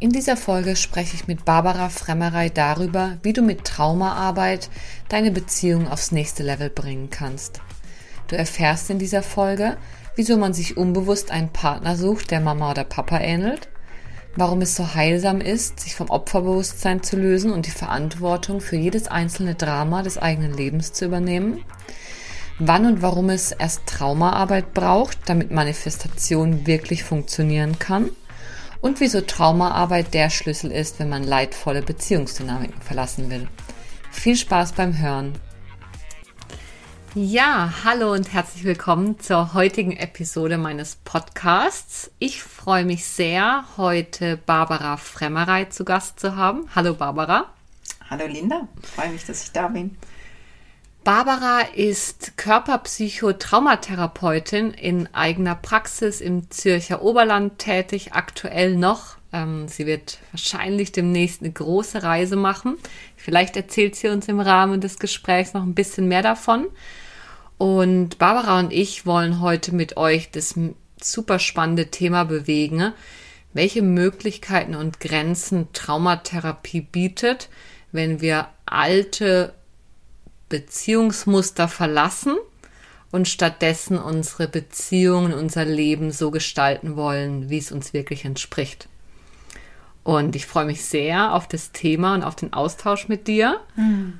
In dieser Folge spreche ich mit Barbara Fremmerei darüber, wie du mit Traumaarbeit deine Beziehung aufs nächste Level bringen kannst. Du erfährst in dieser Folge, wieso man sich unbewusst einen Partner sucht, der Mama oder Papa ähnelt, warum es so heilsam ist, sich vom Opferbewusstsein zu lösen und die Verantwortung für jedes einzelne Drama des eigenen Lebens zu übernehmen, wann und warum es erst Traumaarbeit braucht, damit Manifestation wirklich funktionieren kann – und wieso Traumaarbeit der Schlüssel ist, wenn man leidvolle Beziehungsdynamiken verlassen will. Viel Spaß beim Hören. Ja, hallo und herzlich willkommen zur heutigen Episode meines Podcasts. Ich freue mich sehr, heute Barbara Fremmerei zu Gast zu haben. Hallo Barbara. Hallo Linda, freue mich, dass ich da bin. Barbara ist Körperpsychotraumatherapeutin in eigener Praxis im Zürcher Oberland tätig, aktuell noch. Ähm, sie wird wahrscheinlich demnächst eine große Reise machen. Vielleicht erzählt sie uns im Rahmen des Gesprächs noch ein bisschen mehr davon. Und Barbara und ich wollen heute mit euch das super spannende Thema bewegen, welche Möglichkeiten und Grenzen Traumatherapie bietet, wenn wir alte Beziehungsmuster verlassen und stattdessen unsere Beziehungen, unser Leben so gestalten wollen, wie es uns wirklich entspricht. Und ich freue mich sehr auf das Thema und auf den Austausch mit dir. Mhm.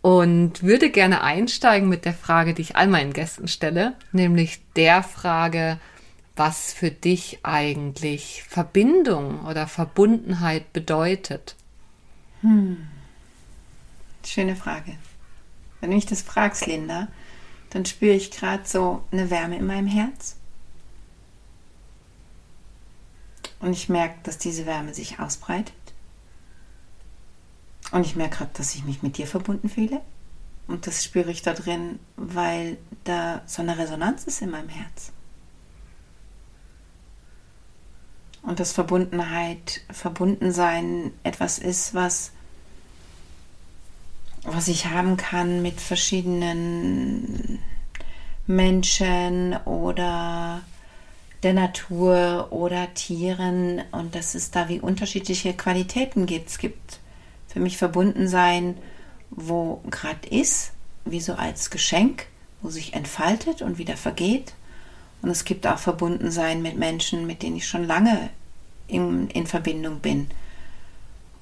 Und würde gerne einsteigen mit der Frage, die ich all meinen Gästen stelle, nämlich der Frage, was für dich eigentlich Verbindung oder Verbundenheit bedeutet. Hm. Schöne Frage. Wenn du mich das fragst, Linda, dann spüre ich gerade so eine Wärme in meinem Herz. Und ich merke, dass diese Wärme sich ausbreitet. Und ich merke gerade, dass ich mich mit dir verbunden fühle. Und das spüre ich da drin, weil da so eine Resonanz ist in meinem Herz. Und dass Verbundenheit, Verbundensein etwas ist, was was ich haben kann mit verschiedenen Menschen oder der Natur oder Tieren und dass es da wie unterschiedliche Qualitäten gibt. Es gibt für mich Verbundensein, wo gerade ist, wie so als Geschenk, wo sich entfaltet und wieder vergeht. Und es gibt auch Verbundensein mit Menschen, mit denen ich schon lange in, in Verbindung bin.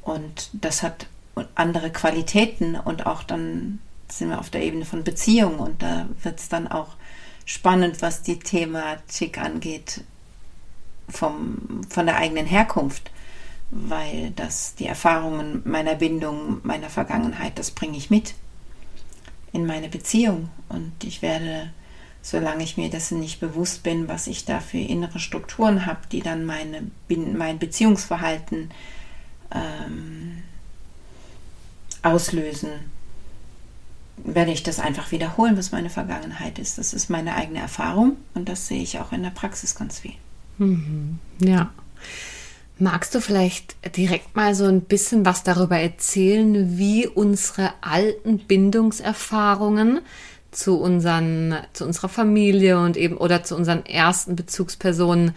Und das hat andere Qualitäten und auch dann sind wir auf der Ebene von Beziehung und da wird es dann auch spannend, was die Thematik angeht vom, von der eigenen Herkunft, weil das die Erfahrungen meiner Bindung, meiner Vergangenheit, das bringe ich mit in meine Beziehung. Und ich werde, solange ich mir dessen nicht bewusst bin, was ich da für innere Strukturen habe, die dann meine, mein Beziehungsverhalten ähm, auslösen, werde ich das einfach wiederholen, was meine Vergangenheit ist. Das ist meine eigene Erfahrung und das sehe ich auch in der Praxis ganz viel. Mhm. Ja. Magst du vielleicht direkt mal so ein bisschen was darüber erzählen, wie unsere alten Bindungserfahrungen zu unseren, zu unserer Familie und eben oder zu unseren ersten Bezugspersonen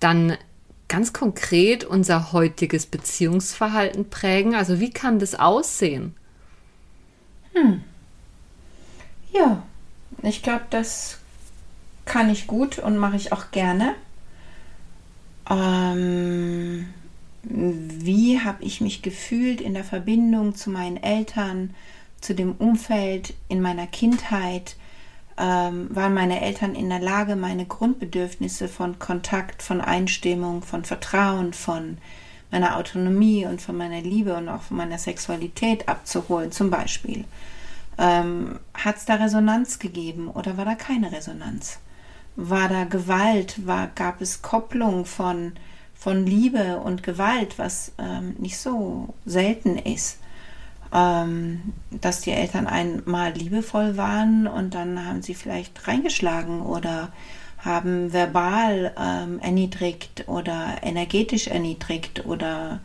dann ganz konkret unser heutiges Beziehungsverhalten prägen? Also wie kann das aussehen? Hm. Ja, ich glaube, das kann ich gut und mache ich auch gerne. Ähm, wie habe ich mich gefühlt in der Verbindung zu meinen Eltern, zu dem Umfeld in meiner Kindheit? Ähm, waren meine Eltern in der Lage, meine Grundbedürfnisse von Kontakt, von Einstimmung, von Vertrauen, von meiner Autonomie und von meiner Liebe und auch von meiner Sexualität abzuholen, zum Beispiel. Ähm, Hat es da Resonanz gegeben oder war da keine Resonanz? War da Gewalt? War, gab es Kopplung von, von Liebe und Gewalt, was ähm, nicht so selten ist? Ähm, dass die Eltern einmal liebevoll waren und dann haben sie vielleicht reingeschlagen oder haben verbal ähm, erniedrigt oder energetisch erniedrigt oder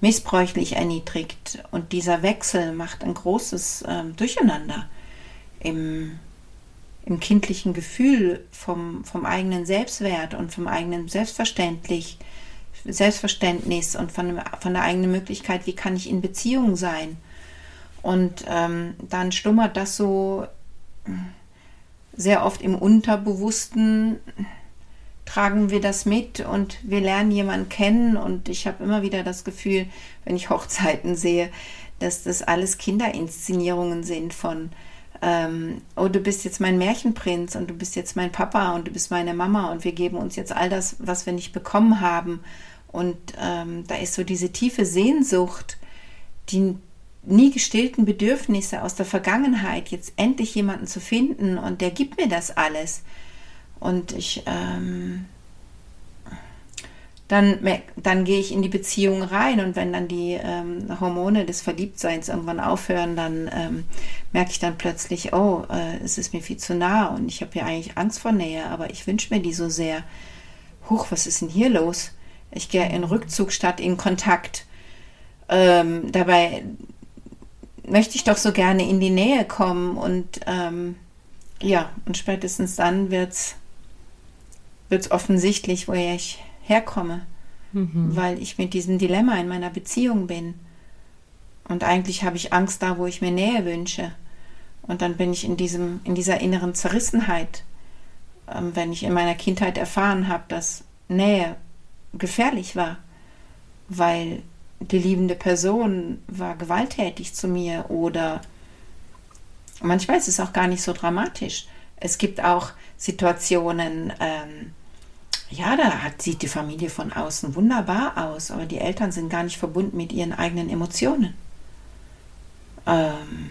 missbräuchlich erniedrigt. Und dieser Wechsel macht ein großes ähm, Durcheinander im, im kindlichen Gefühl vom, vom eigenen Selbstwert und vom eigenen Selbstverständlich, Selbstverständnis und von, von der eigenen Möglichkeit, wie kann ich in Beziehung sein. Und ähm, dann schlummert das so sehr oft im Unterbewussten, tragen wir das mit und wir lernen jemanden kennen. Und ich habe immer wieder das Gefühl, wenn ich Hochzeiten sehe, dass das alles Kinderinszenierungen sind von, ähm, oh, du bist jetzt mein Märchenprinz und du bist jetzt mein Papa und du bist meine Mama und wir geben uns jetzt all das, was wir nicht bekommen haben. Und ähm, da ist so diese tiefe Sehnsucht, die nie gestillten Bedürfnisse aus der Vergangenheit, jetzt endlich jemanden zu finden und der gibt mir das alles. Und ich, ähm, dann, dann gehe ich in die Beziehung rein und wenn dann die ähm, Hormone des Verliebtseins irgendwann aufhören, dann ähm, merke ich dann plötzlich, oh, äh, es ist mir viel zu nah und ich habe ja eigentlich Angst vor Nähe, aber ich wünsche mir die so sehr. Huch, was ist denn hier los? Ich gehe in Rückzug statt in Kontakt. Ähm, dabei möchte ich doch so gerne in die Nähe kommen und ähm, ja, und spätestens dann wird es offensichtlich, woher ich herkomme, mhm. weil ich mit diesem Dilemma in meiner Beziehung bin. Und eigentlich habe ich Angst da, wo ich mir Nähe wünsche. Und dann bin ich in, diesem, in dieser inneren Zerrissenheit, ähm, wenn ich in meiner Kindheit erfahren habe, dass Nähe gefährlich war, weil die liebende Person war gewalttätig zu mir oder manchmal ist es auch gar nicht so dramatisch. Es gibt auch Situationen, ähm, ja, da hat, sieht die Familie von außen wunderbar aus, aber die Eltern sind gar nicht verbunden mit ihren eigenen Emotionen. Ähm,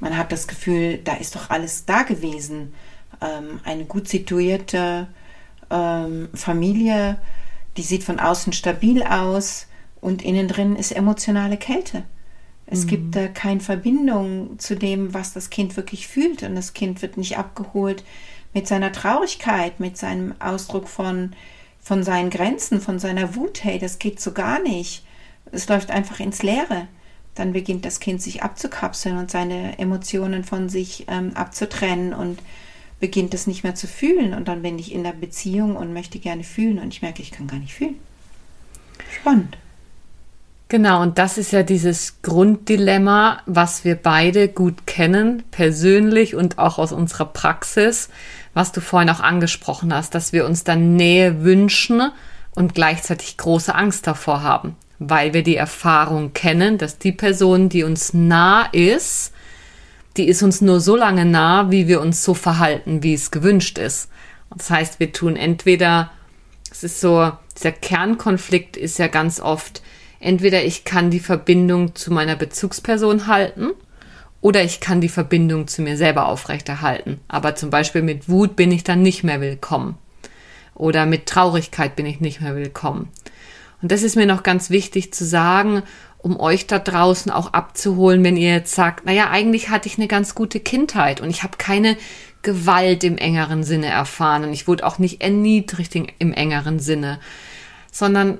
man hat das Gefühl, da ist doch alles da gewesen. Ähm, eine gut situierte ähm, Familie, die sieht von außen stabil aus und innen drin ist emotionale Kälte. Es mhm. gibt da keine Verbindung zu dem, was das Kind wirklich fühlt und das Kind wird nicht abgeholt mit seiner Traurigkeit, mit seinem Ausdruck von, von seinen Grenzen, von seiner Wut. Hey, das geht so gar nicht. Es läuft einfach ins Leere. Dann beginnt das Kind sich abzukapseln und seine Emotionen von sich ähm, abzutrennen und beginnt es nicht mehr zu fühlen. Und dann bin ich in der Beziehung und möchte gerne fühlen und ich merke, ich kann gar nicht fühlen. Spannend. Genau, und das ist ja dieses Grunddilemma, was wir beide gut kennen, persönlich und auch aus unserer Praxis, was du vorhin auch angesprochen hast, dass wir uns dann Nähe wünschen und gleichzeitig große Angst davor haben, weil wir die Erfahrung kennen, dass die Person, die uns nah ist, die ist uns nur so lange nah, wie wir uns so verhalten, wie es gewünscht ist. Das heißt, wir tun entweder, es ist so, dieser Kernkonflikt ist ja ganz oft, entweder ich kann die Verbindung zu meiner Bezugsperson halten oder ich kann die Verbindung zu mir selber aufrechterhalten. Aber zum Beispiel mit Wut bin ich dann nicht mehr willkommen. Oder mit Traurigkeit bin ich nicht mehr willkommen. Und das ist mir noch ganz wichtig zu sagen, um euch da draußen auch abzuholen, wenn ihr jetzt sagt, naja, eigentlich hatte ich eine ganz gute Kindheit und ich habe keine Gewalt im engeren Sinne erfahren und ich wurde auch nicht erniedrigt im engeren Sinne, sondern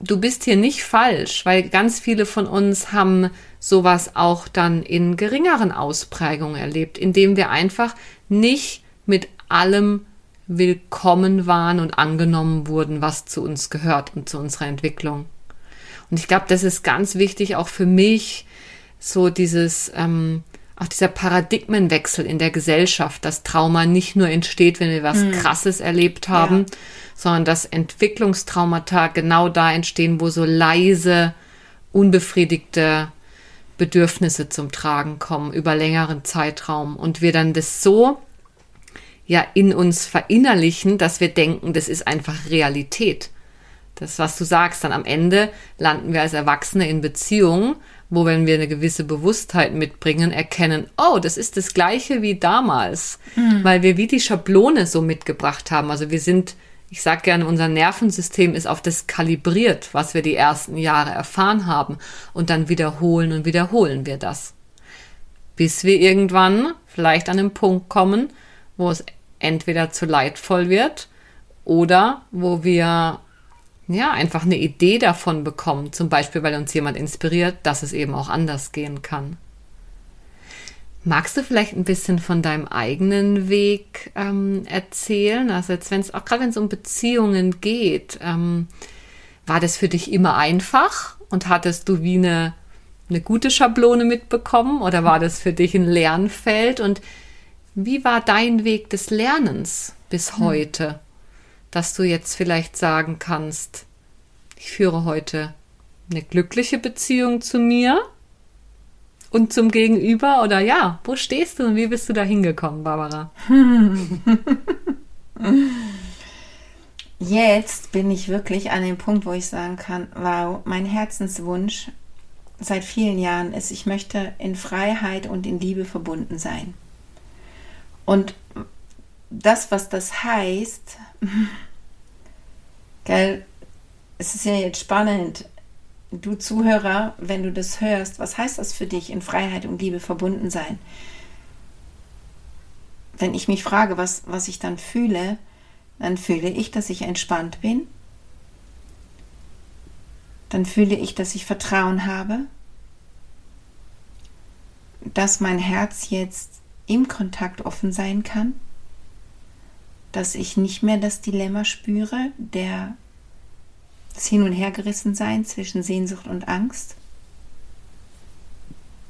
du bist hier nicht falsch, weil ganz viele von uns haben sowas auch dann in geringeren Ausprägungen erlebt, indem wir einfach nicht mit allem willkommen waren und angenommen wurden, was zu uns gehört und zu unserer Entwicklung. Und ich glaube, das ist ganz wichtig auch für mich, so dieses, ähm, auch dieser Paradigmenwechsel in der Gesellschaft, dass Trauma nicht nur entsteht, wenn wir was hm. Krasses erlebt haben, ja sondern dass Entwicklungstraumata genau da entstehen, wo so leise, unbefriedigte Bedürfnisse zum Tragen kommen über längeren Zeitraum und wir dann das so ja in uns verinnerlichen, dass wir denken, das ist einfach Realität. Das, was du sagst, dann am Ende landen wir als Erwachsene in Beziehungen, wo, wenn wir eine gewisse Bewusstheit mitbringen, erkennen, oh, das ist das Gleiche wie damals, mhm. weil wir wie die Schablone so mitgebracht haben. Also wir sind ich sage gerne, unser Nervensystem ist auf das kalibriert, was wir die ersten Jahre erfahren haben. Und dann wiederholen und wiederholen wir das. Bis wir irgendwann vielleicht an den Punkt kommen, wo es entweder zu leidvoll wird oder wo wir ja einfach eine Idee davon bekommen, zum Beispiel weil uns jemand inspiriert, dass es eben auch anders gehen kann. Magst du vielleicht ein bisschen von deinem eigenen Weg ähm, erzählen? Also jetzt, wenn es auch gerade wenn es um Beziehungen geht, ähm, war das für dich immer einfach und hattest du wie eine eine gute Schablone mitbekommen oder war das für dich ein Lernfeld? Und wie war dein Weg des Lernens bis hm. heute, dass du jetzt vielleicht sagen kannst, ich führe heute eine glückliche Beziehung zu mir und zum Gegenüber oder ja, wo stehst du und wie bist du da hingekommen, Barbara? Jetzt bin ich wirklich an dem Punkt, wo ich sagen kann, wow, mein Herzenswunsch seit vielen Jahren ist, ich möchte in Freiheit und in Liebe verbunden sein. Und das, was das heißt, gell, es ist ja jetzt spannend, du Zuhörer, wenn du das hörst, was heißt das für dich, in Freiheit und Liebe verbunden sein? Wenn ich mich frage, was, was ich dann fühle, dann fühle ich, dass ich entspannt bin. Dann fühle ich, dass ich Vertrauen habe, dass mein Herz jetzt im Kontakt offen sein kann, dass ich nicht mehr das Dilemma spüre, der das Hin- und Hergerissensein zwischen Sehnsucht und Angst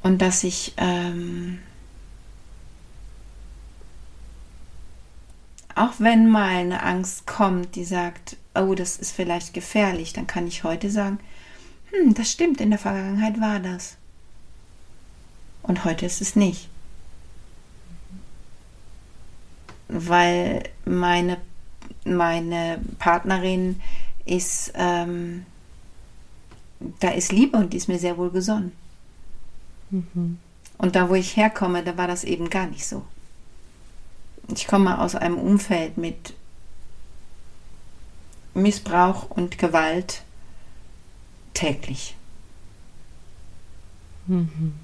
und dass ich ähm, auch wenn mal eine Angst kommt, die sagt, oh, das ist vielleicht gefährlich, dann kann ich heute sagen, hm, das stimmt, in der Vergangenheit war das. Und heute ist es nicht. Weil meine, meine Partnerin ist, ähm, da ist Liebe und die ist mir sehr wohl gesonnen. Mhm. Und da, wo ich herkomme, da war das eben gar nicht so. Ich komme aus einem Umfeld mit Missbrauch und Gewalt täglich. Mhm.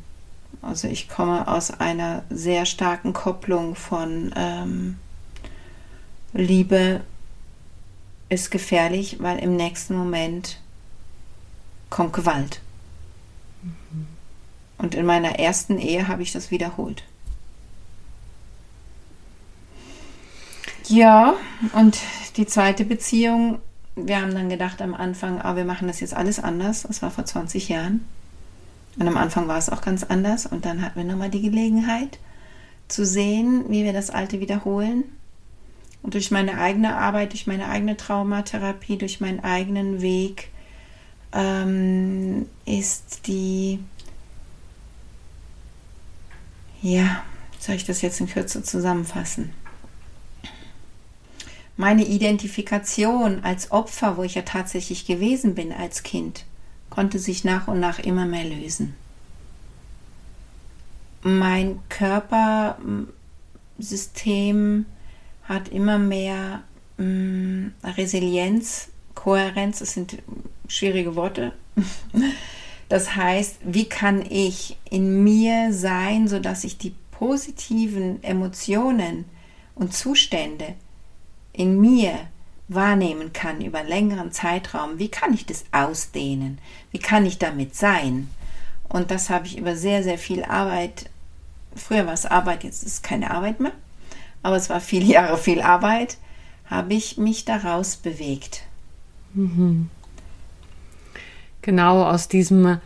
Also ich komme aus einer sehr starken Kopplung von ähm, Liebe ist gefährlich, weil im nächsten Moment kommt Gewalt. Mhm. Und in meiner ersten Ehe habe ich das wiederholt. Ja, und die zweite Beziehung, wir haben dann gedacht am Anfang, ah, wir machen das jetzt alles anders. Das war vor 20 Jahren. Und am Anfang war es auch ganz anders. Und dann hatten wir nochmal die Gelegenheit zu sehen, wie wir das Alte wiederholen. Und durch meine eigene Arbeit, durch meine eigene Traumatherapie, durch meinen eigenen Weg ähm, ist die, ja, soll ich das jetzt in Kürze zusammenfassen? Meine Identifikation als Opfer, wo ich ja tatsächlich gewesen bin als Kind, konnte sich nach und nach immer mehr lösen. Mein Körpersystem hat immer mehr mh, mm, Resilienz, Kohärenz, das sind schwierige Worte. Das heißt, wie kann ich in mir sein, sodass ich die positiven Emotionen und Zustände in mir wahrnehmen kann über einen längeren Zeitraum, wie kann ich das ausdehnen? Wie kann ich damit sein? Und das habe ich über sehr, sehr viel Arbeit, früher war es Arbeit, jetzt ist es keine Arbeit mehr, aber es war viele Jahre viel Arbeit, habe ich mich daraus bewegt. Mhm. Genau aus diesem,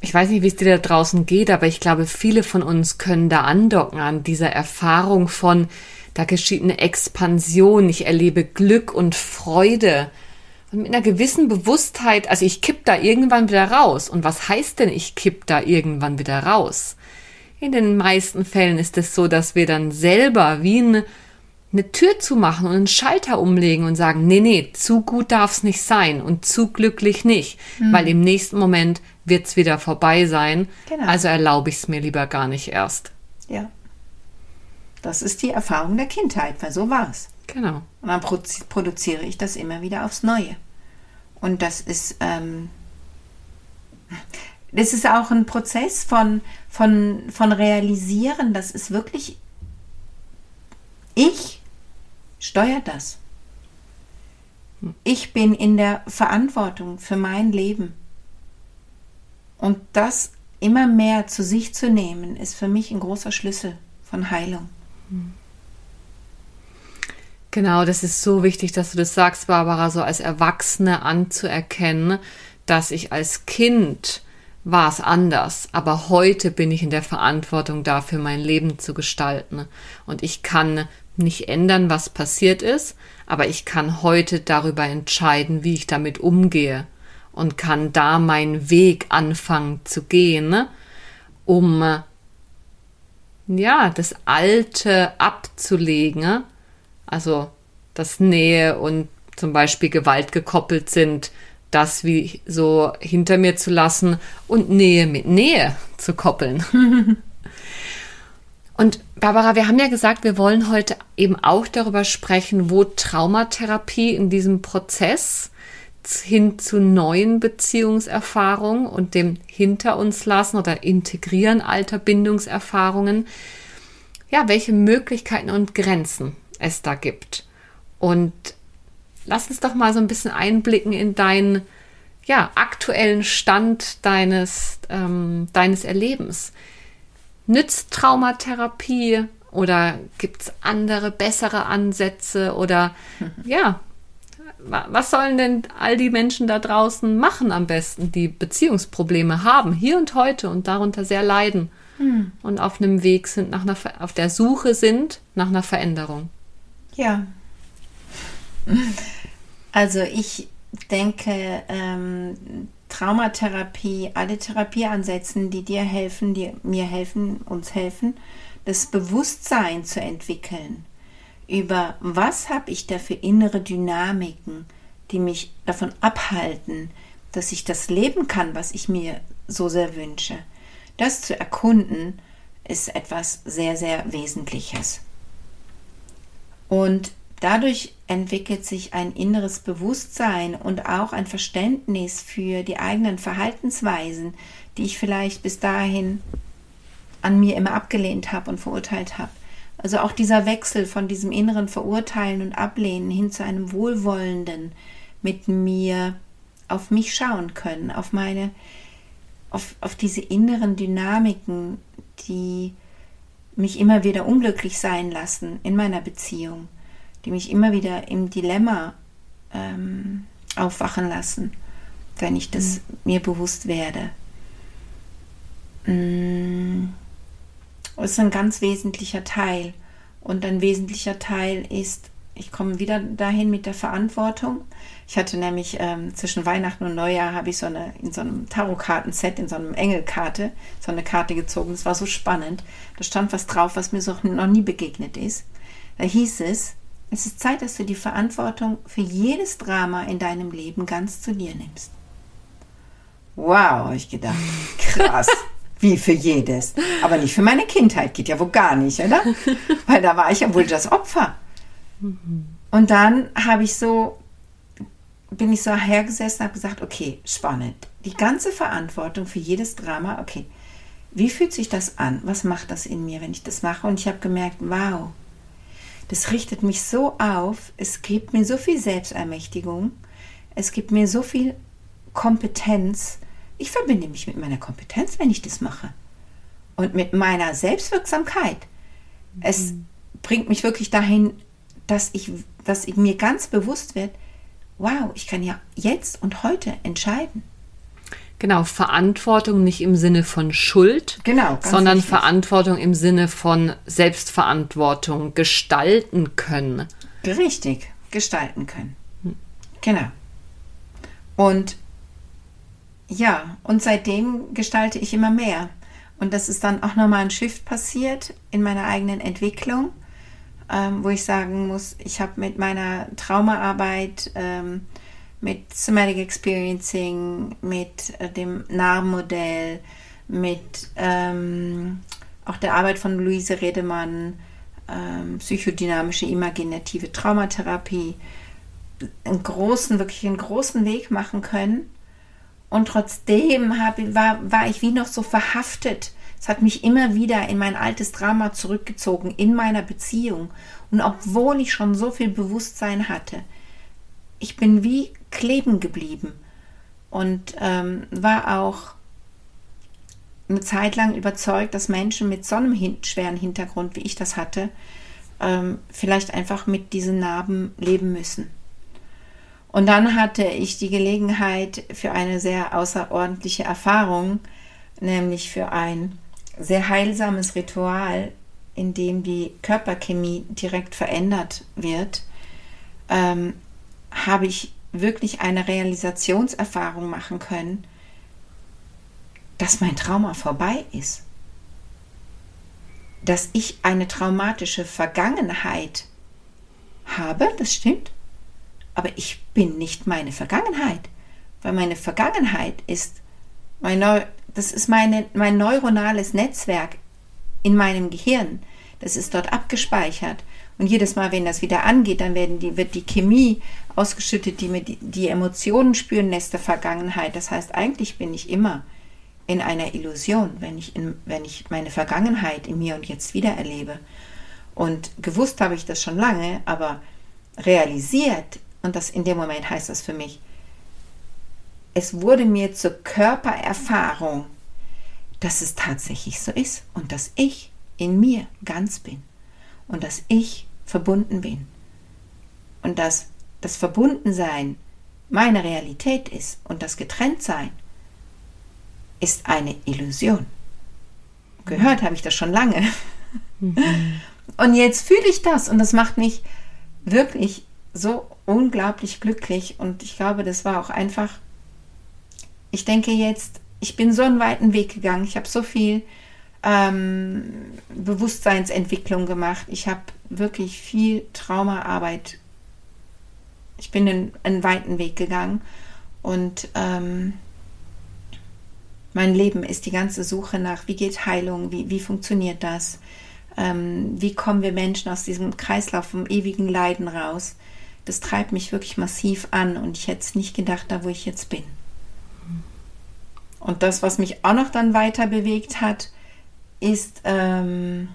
ich weiß nicht, wie es dir da draußen geht, aber ich glaube, viele von uns können da andocken an dieser Erfahrung von, da geschieht eine Expansion, ich erlebe Glück und Freude. Und mit einer gewissen Bewusstheit, also ich kipp da irgendwann wieder raus. Und was heißt denn, ich kipp da irgendwann wieder raus? In den meisten Fällen ist es so, dass wir dann selber wie eine, eine Tür zumachen und einen Schalter umlegen und sagen, nee, nee, zu gut darf's nicht sein und zu glücklich nicht, mhm. weil im nächsten Moment wird's wieder vorbei sein. Genau. Also erlaube ich es mir lieber gar nicht erst. Ja. Das ist die Erfahrung der Kindheit, weil so war es. Genau. Und dann produziere ich das immer wieder aufs Neue. Und das ist, ähm, das ist auch ein Prozess von, von, von Realisieren. Das ist wirklich, ich steuere das. Ich bin in der Verantwortung für mein Leben. Und das immer mehr zu sich zu nehmen, ist für mich ein großer Schlüssel von Heilung. Genau, das ist so wichtig, dass du das sagst, Barbara, so als Erwachsene anzuerkennen, dass ich als Kind war es anders, aber heute bin ich in der Verantwortung dafür, mein Leben zu gestalten. Und ich kann nicht ändern, was passiert ist, aber ich kann heute darüber entscheiden, wie ich damit umgehe und kann da meinen Weg anfangen zu gehen, um ja, das Alte abzulegen, also dass Nähe und zum Beispiel Gewalt gekoppelt sind, das wie so hinter mir zu lassen und Nähe mit Nähe zu koppeln. und Barbara, wir haben ja gesagt, wir wollen heute eben auch darüber sprechen, wo Traumatherapie in diesem Prozess hin zu neuen Beziehungserfahrungen und dem hinter uns lassen oder integrieren alter Bindungserfahrungen, ja, welche Möglichkeiten und Grenzen es da gibt. Und lass uns doch mal so ein bisschen einblicken in deinen ja, aktuellen Stand deines, ähm, deines Erlebens. Nützt Traumatherapie oder gibt es andere, bessere Ansätze oder ja, was sollen denn all die Menschen da draußen machen am besten, die Beziehungsprobleme haben, hier und heute und darunter sehr leiden hm. und auf einem Weg sind, nach einer, auf der Suche sind nach einer Veränderung? Ja. Also ich denke, ähm, Traumatherapie, alle Therapieansätze, die dir helfen, die mir helfen, uns helfen, das Bewusstsein zu entwickeln über was habe ich da für innere Dynamiken, die mich davon abhalten, dass ich das leben kann, was ich mir so sehr wünsche. Das zu erkunden ist etwas sehr, sehr Wesentliches. Und dadurch entwickelt sich ein inneres Bewusstsein und auch ein Verständnis für die eigenen Verhaltensweisen, die ich vielleicht bis dahin an mir immer abgelehnt habe und verurteilt habe. Also auch dieser Wechsel von diesem inneren Verurteilen und Ablehnen hin zu einem wohlwollenden mit mir auf mich schauen können, auf meine, auf, auf diese inneren Dynamiken, die mich immer wieder unglücklich sein lassen in meiner Beziehung, die mich immer wieder im Dilemma ähm, aufwachen lassen, wenn ich das mhm. mir bewusst werde. Mm ist ein ganz wesentlicher Teil. Und ein wesentlicher Teil ist, ich komme wieder dahin mit der Verantwortung. Ich hatte nämlich ähm, zwischen Weihnachten und Neujahr habe ich so eine in so einem Tarotkartenset, in so einem Engelkarte, so eine Karte gezogen. Das war so spannend. Da stand was drauf, was mir so noch nie begegnet ist. Da hieß es, es ist Zeit, dass du die Verantwortung für jedes Drama in deinem Leben ganz zu dir nimmst. Wow, habe ich gedacht. Krass. Wie für jedes. Aber nicht für meine Kindheit. Geht ja wohl gar nicht, oder? Weil da war ich ja wohl das Opfer. Und dann habe ich so, bin ich so hergesessen und habe gesagt, okay, spannend. Die ganze Verantwortung für jedes Drama, okay. Wie fühlt sich das an? Was macht das in mir, wenn ich das mache? Und ich habe gemerkt, wow, das richtet mich so auf. Es gibt mir so viel Selbstermächtigung. Es gibt mir so viel Kompetenz ich verbinde mich mit meiner Kompetenz, wenn ich das mache. Und mit meiner Selbstwirksamkeit. Mhm. Es bringt mich wirklich dahin, dass ich, dass ich mir ganz bewusst wird, wow, ich kann ja jetzt und heute entscheiden. Genau, Verantwortung nicht im Sinne von Schuld, genau, sondern wichtig. Verantwortung im Sinne von Selbstverantwortung, gestalten können. Richtig, gestalten können. Genau. Und ja, und seitdem gestalte ich immer mehr. Und das ist dann auch nochmal ein Shift passiert in meiner eigenen Entwicklung, ähm, wo ich sagen muss, ich habe mit meiner Traumaarbeit, ähm, mit Somatic Experiencing, mit äh, dem NAR-Modell, mit ähm, auch der Arbeit von Luise Redemann, ähm, psychodynamische imaginative Traumatherapie einen großen, wirklich einen großen Weg machen können. Und trotzdem hab, war, war ich wie noch so verhaftet. Es hat mich immer wieder in mein altes Drama zurückgezogen, in meiner Beziehung. Und obwohl ich schon so viel Bewusstsein hatte, ich bin wie kleben geblieben und ähm, war auch eine Zeit lang überzeugt, dass Menschen mit so einem hin schweren Hintergrund, wie ich das hatte, ähm, vielleicht einfach mit diesen Narben leben müssen. Und dann hatte ich die Gelegenheit für eine sehr außerordentliche Erfahrung, nämlich für ein sehr heilsames Ritual, in dem die Körperchemie direkt verändert wird, ähm, habe ich wirklich eine Realisationserfahrung machen können, dass mein Trauma vorbei ist. Dass ich eine traumatische Vergangenheit habe, das stimmt, aber ich bin nicht meine Vergangenheit, weil meine Vergangenheit ist mein Neu das ist meine, mein neuronales Netzwerk in meinem Gehirn. Das ist dort abgespeichert. Und jedes Mal, wenn das wieder angeht, dann die, wird die Chemie ausgeschüttet, die mir die, Emotionen spüren lässt der Vergangenheit. Das heißt, eigentlich bin ich immer in einer Illusion, wenn ich, in, wenn ich meine Vergangenheit in mir und jetzt wieder erlebe. Und gewusst habe ich das schon lange, aber realisiert, und das in dem Moment heißt das für mich, es wurde mir zur Körpererfahrung, dass es tatsächlich so ist und dass ich in mir ganz bin und dass ich verbunden bin und dass das Verbundensein meine Realität ist und das Getrenntsein ist eine Illusion. Gehört habe ich das schon lange. Mhm. Und jetzt fühle ich das und das macht mich wirklich so unglaublich glücklich und ich glaube, das war auch einfach ich denke jetzt, ich bin so einen weiten Weg gegangen. Ich habe so viel ähm, Bewusstseinsentwicklung gemacht. Ich habe wirklich viel Traumaarbeit. Ich bin einen, einen weiten Weg gegangen und ähm, mein Leben ist die ganze Suche nach, wie geht Heilung, wie, wie funktioniert das, ähm, wie kommen wir Menschen aus diesem Kreislauf vom ewigen Leiden raus. Das treibt mich wirklich massiv an und ich hätte es nicht gedacht, da wo ich jetzt bin. Und das, was mich auch noch dann weiter bewegt hat, ist ähm,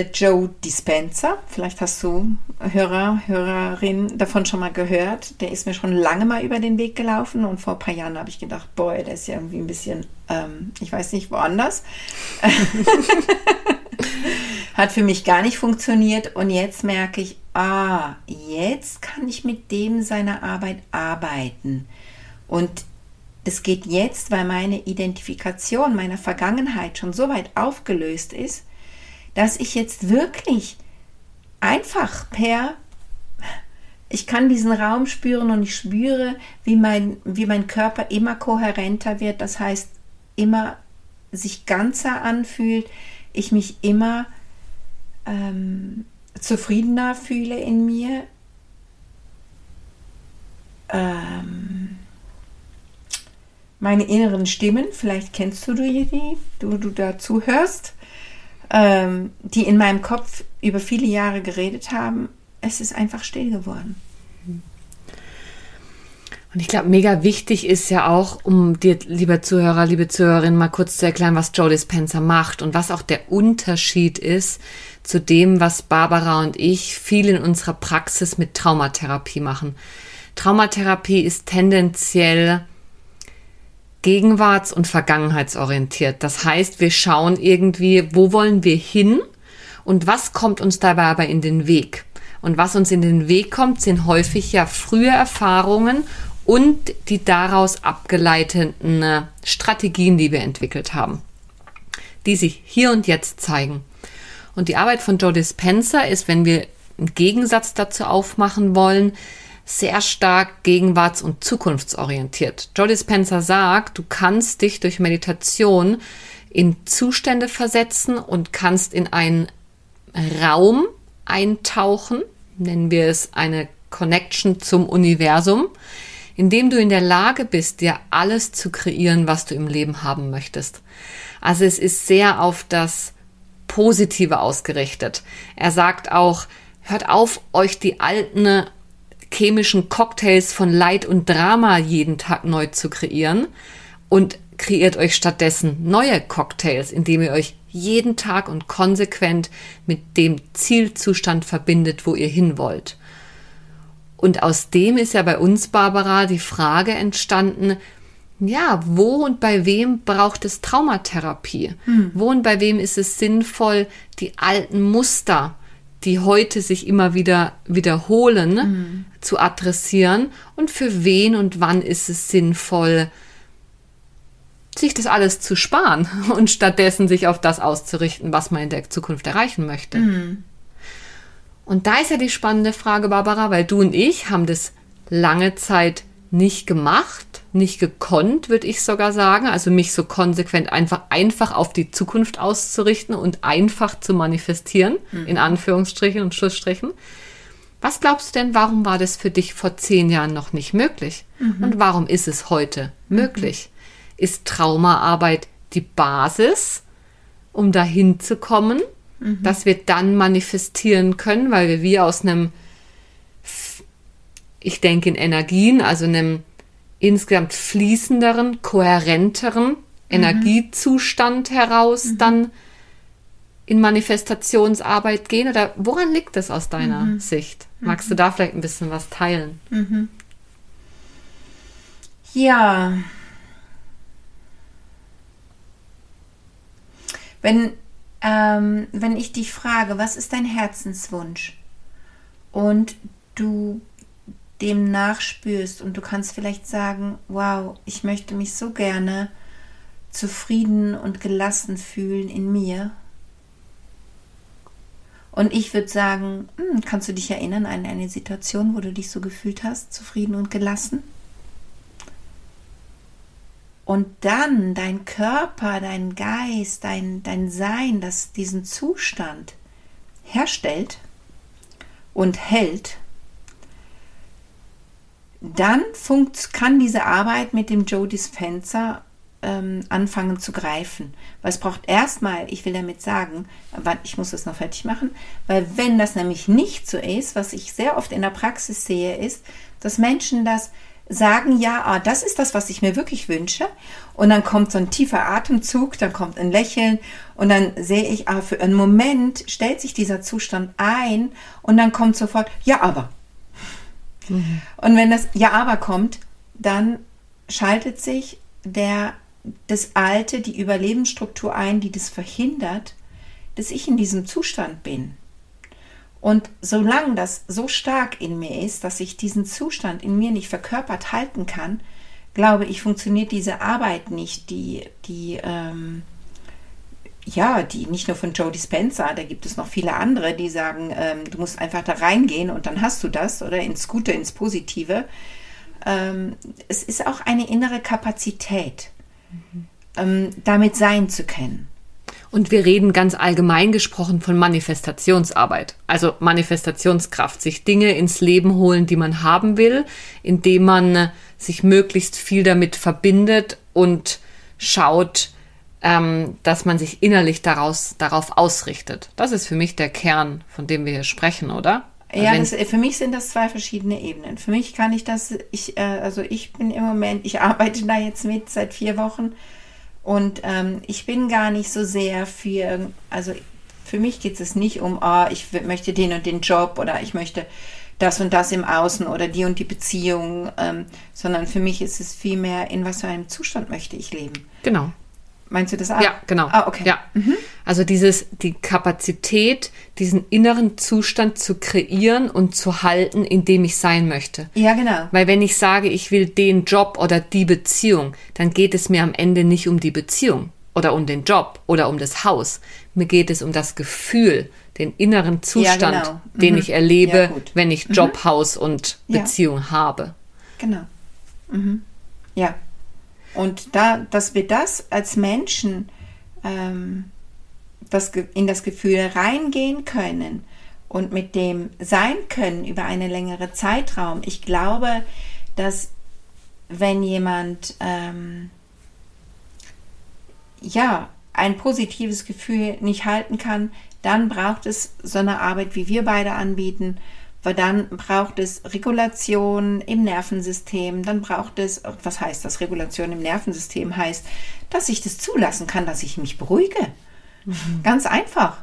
der Joe Dispenser. Vielleicht hast du Hörer, Hörerin davon schon mal gehört. Der ist mir schon lange mal über den Weg gelaufen und vor ein paar Jahren habe ich gedacht, boah, der ist ja irgendwie ein bisschen, ähm, ich weiß nicht, woanders. Hat für mich gar nicht funktioniert und jetzt merke ich, ah, jetzt kann ich mit dem seiner Arbeit arbeiten. Und es geht jetzt, weil meine Identifikation meiner Vergangenheit schon so weit aufgelöst ist, dass ich jetzt wirklich einfach per ich kann diesen Raum spüren und ich spüre, wie mein, wie mein Körper immer kohärenter wird, das heißt immer sich ganzer anfühlt, ich mich immer ähm, zufriedener fühle in mir. Ähm, meine inneren Stimmen, vielleicht kennst du die, du, du dazu hörst, ähm, die in meinem Kopf über viele Jahre geredet haben, es ist einfach still geworden. Und ich glaube, mega wichtig ist ja auch, um dir, lieber Zuhörer, liebe Zuhörerin, mal kurz zu erklären, was Joe Dispenza macht und was auch der Unterschied ist zu dem, was Barbara und ich viel in unserer Praxis mit Traumatherapie machen. Traumatherapie ist tendenziell gegenwarts- und vergangenheitsorientiert. Das heißt, wir schauen irgendwie, wo wollen wir hin und was kommt uns dabei aber in den Weg. Und was uns in den Weg kommt, sind häufig ja frühe Erfahrungen und die daraus abgeleiteten Strategien, die wir entwickelt haben, die sich hier und jetzt zeigen. Und die Arbeit von Joe Dispenza ist, wenn wir einen Gegensatz dazu aufmachen wollen, sehr stark gegenwarts- und zukunftsorientiert. Joe Dispenza sagt, du kannst dich durch Meditation in Zustände versetzen und kannst in einen Raum eintauchen, nennen wir es eine Connection zum Universum, indem du in der Lage bist, dir alles zu kreieren, was du im Leben haben möchtest. Also es ist sehr auf das Positive ausgerichtet. Er sagt auch, hört auf, euch die alten chemischen Cocktails von Leid und Drama jeden Tag neu zu kreieren und kreiert euch stattdessen neue Cocktails, indem ihr euch jeden Tag und konsequent mit dem Zielzustand verbindet, wo ihr hin wollt. Und aus dem ist ja bei uns, Barbara, die Frage entstanden, ja, wo und bei wem braucht es Traumatherapie? Hm. Wo und bei wem ist es sinnvoll, die alten Muster, die heute sich immer wieder wiederholen, hm. zu adressieren? Und für wen und wann ist es sinnvoll, sich das alles zu sparen und stattdessen sich auf das auszurichten, was man in der Zukunft erreichen möchte? Hm. Und da ist ja die spannende Frage, Barbara, weil du und ich haben das lange Zeit nicht gemacht, nicht gekonnt, würde ich sogar sagen. Also mich so konsequent einfach, einfach auf die Zukunft auszurichten und einfach zu manifestieren, mhm. in Anführungsstrichen und Schlussstrichen. Was glaubst du denn, warum war das für dich vor zehn Jahren noch nicht möglich? Mhm. Und warum ist es heute möglich? Mhm. Ist Traumaarbeit die Basis, um dahin zu kommen, mhm. dass wir dann manifestieren können, weil wir wie aus einem ich denke in Energien, also einem insgesamt fließenderen, kohärenteren mhm. Energiezustand heraus mhm. dann in Manifestationsarbeit gehen? Oder woran liegt das aus deiner mhm. Sicht? Magst du mhm. da vielleicht ein bisschen was teilen? Mhm. Ja. Wenn, ähm, wenn ich dich frage, was ist dein Herzenswunsch? Und du dem nachspürst und du kannst vielleicht sagen, wow, ich möchte mich so gerne zufrieden und gelassen fühlen in mir. Und ich würde sagen, hm, kannst du dich erinnern an eine Situation, wo du dich so gefühlt hast, zufrieden und gelassen? Und dann dein Körper, dein Geist, dein, dein Sein, das diesen Zustand herstellt und hält, dann funkt, kann diese Arbeit mit dem Joe Dispenser ähm, anfangen zu greifen. Weil es braucht erstmal, ich will damit sagen, ich muss das noch fertig machen, weil wenn das nämlich nicht so ist, was ich sehr oft in der Praxis sehe, ist, dass Menschen das sagen, ja, ah, das ist das, was ich mir wirklich wünsche. Und dann kommt so ein tiefer Atemzug, dann kommt ein Lächeln und dann sehe ich, ah, für einen Moment stellt sich dieser Zustand ein und dann kommt sofort, ja, aber. Mhm. Und wenn das Ja aber kommt, dann schaltet sich der, das Alte, die Überlebensstruktur ein, die das verhindert, dass ich in diesem Zustand bin. Und solange das so stark in mir ist, dass ich diesen Zustand in mir nicht verkörpert halten kann, glaube ich, funktioniert diese Arbeit nicht, die, die ähm, ja, die nicht nur von Joe Dispenza, da gibt es noch viele andere, die sagen, ähm, du musst einfach da reingehen und dann hast du das oder ins Gute, ins Positive. Ähm, es ist auch eine innere Kapazität, mhm. ähm, damit sein zu können. Und wir reden ganz allgemein gesprochen von Manifestationsarbeit, also Manifestationskraft, sich Dinge ins Leben holen, die man haben will, indem man sich möglichst viel damit verbindet und schaut, ähm, dass man sich innerlich daraus, darauf ausrichtet. Das ist für mich der Kern, von dem wir hier sprechen, oder? Ja, das, für mich sind das zwei verschiedene Ebenen. Für mich kann ich das, ich, äh, also ich bin im Moment, ich arbeite da jetzt mit seit vier Wochen und ähm, ich bin gar nicht so sehr für, also für mich geht es nicht um, oh, ich möchte den und den Job oder ich möchte das und das im Außen oder die und die Beziehung, ähm, sondern für mich ist es vielmehr, in was für einem Zustand möchte ich leben. Genau. Meinst du das auch? Ja, genau. Ah, okay. Ja. Mhm. Also dieses, die Kapazität, diesen inneren Zustand zu kreieren und zu halten, in dem ich sein möchte. Ja, genau. Weil wenn ich sage, ich will den Job oder die Beziehung, dann geht es mir am Ende nicht um die Beziehung oder um den Job oder um das Haus. Mir geht es um das Gefühl, den inneren Zustand, ja, genau. mhm. den ich erlebe, ja, wenn ich Job, mhm. Haus und Beziehung ja. habe. Genau. Mhm. Ja. Und da, dass wir das als Menschen ähm, das, in das Gefühl reingehen können und mit dem sein können über einen längeren Zeitraum. Ich glaube, dass wenn jemand ähm, ja ein positives Gefühl nicht halten kann, dann braucht es so eine Arbeit, wie wir beide anbieten, weil dann braucht es Regulation im Nervensystem, dann braucht es, was heißt das, Regulation im Nervensystem heißt, dass ich das zulassen kann, dass ich mich beruhige. Mhm. Ganz einfach.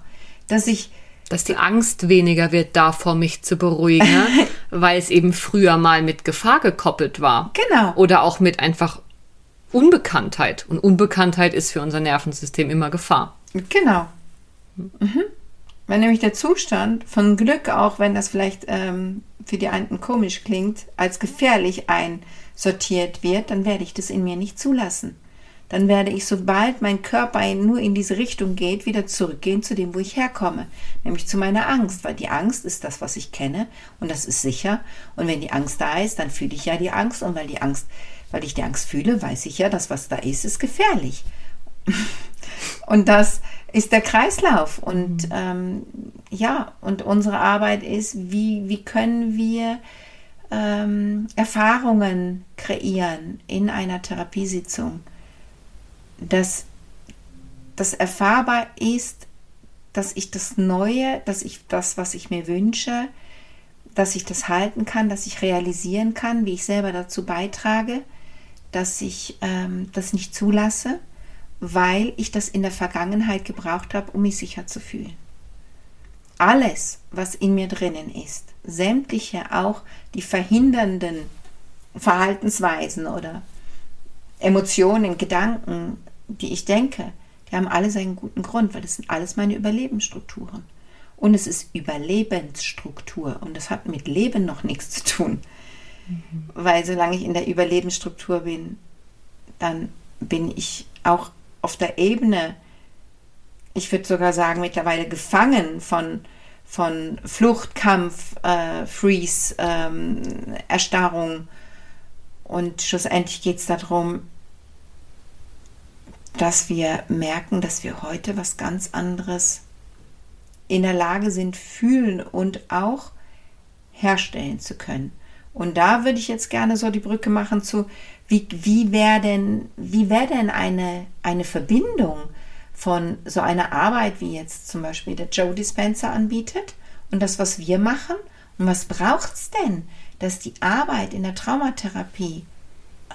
Dass ich dass die Angst weniger wird, davor mich zu beruhigen, weil es eben früher mal mit Gefahr gekoppelt war. Genau. Oder auch mit einfach Unbekanntheit. Und Unbekanntheit ist für unser Nervensystem immer Gefahr. Genau. Mhm. Wenn nämlich der Zustand von Glück, auch wenn das vielleicht ähm, für die einen komisch klingt, als gefährlich einsortiert wird, dann werde ich das in mir nicht zulassen. Dann werde ich, sobald mein Körper nur in diese Richtung geht, wieder zurückgehen zu dem, wo ich herkomme, nämlich zu meiner Angst, weil die Angst ist das, was ich kenne und das ist sicher. Und wenn die Angst da ist, dann fühle ich ja die Angst und weil die Angst weil ich die Angst fühle, weiß ich ja, dass was da ist, ist gefährlich. und das ist der Kreislauf. Und mhm. ähm, ja, und unsere Arbeit ist, wie, wie können wir ähm, Erfahrungen kreieren in einer Therapiesitzung, dass das erfahrbar ist, dass ich das Neue, dass ich das, was ich mir wünsche, dass ich das halten kann, dass ich realisieren kann, wie ich selber dazu beitrage dass ich ähm, das nicht zulasse, weil ich das in der Vergangenheit gebraucht habe, um mich sicher zu fühlen. Alles, was in mir drinnen ist, sämtliche auch die verhindernden Verhaltensweisen oder Emotionen, Gedanken, die ich denke, die haben alle seinen guten Grund, weil das sind alles meine Überlebensstrukturen. Und es ist Überlebensstruktur und das hat mit Leben noch nichts zu tun. Mhm. Weil solange ich in der Überlebensstruktur bin, dann bin ich auch auf der Ebene, ich würde sogar sagen, mittlerweile gefangen von, von Flucht, Kampf, äh, Freeze, ähm, Erstarrung. Und schlussendlich geht es darum, dass wir merken, dass wir heute was ganz anderes in der Lage sind, fühlen und auch herstellen zu können. Und da würde ich jetzt gerne so die Brücke machen zu, wie, wie wäre denn, wie wär denn eine, eine Verbindung von so einer Arbeit, wie jetzt zum Beispiel der Joe Dispenser anbietet und das, was wir machen? Und was braucht es denn, dass die Arbeit in der Traumatherapie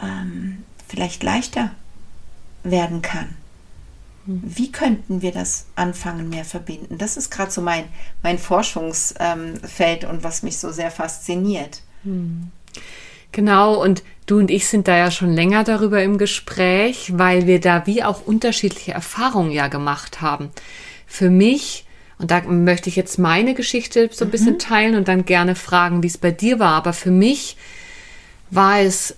ähm, vielleicht leichter werden kann? Hm. Wie könnten wir das anfangen, mehr verbinden? Das ist gerade so mein, mein Forschungsfeld ähm, und was mich so sehr fasziniert. Genau, und du und ich sind da ja schon länger darüber im Gespräch, weil wir da wie auch unterschiedliche Erfahrungen ja gemacht haben. Für mich, und da möchte ich jetzt meine Geschichte so ein mhm. bisschen teilen und dann gerne fragen, wie es bei dir war, aber für mich war es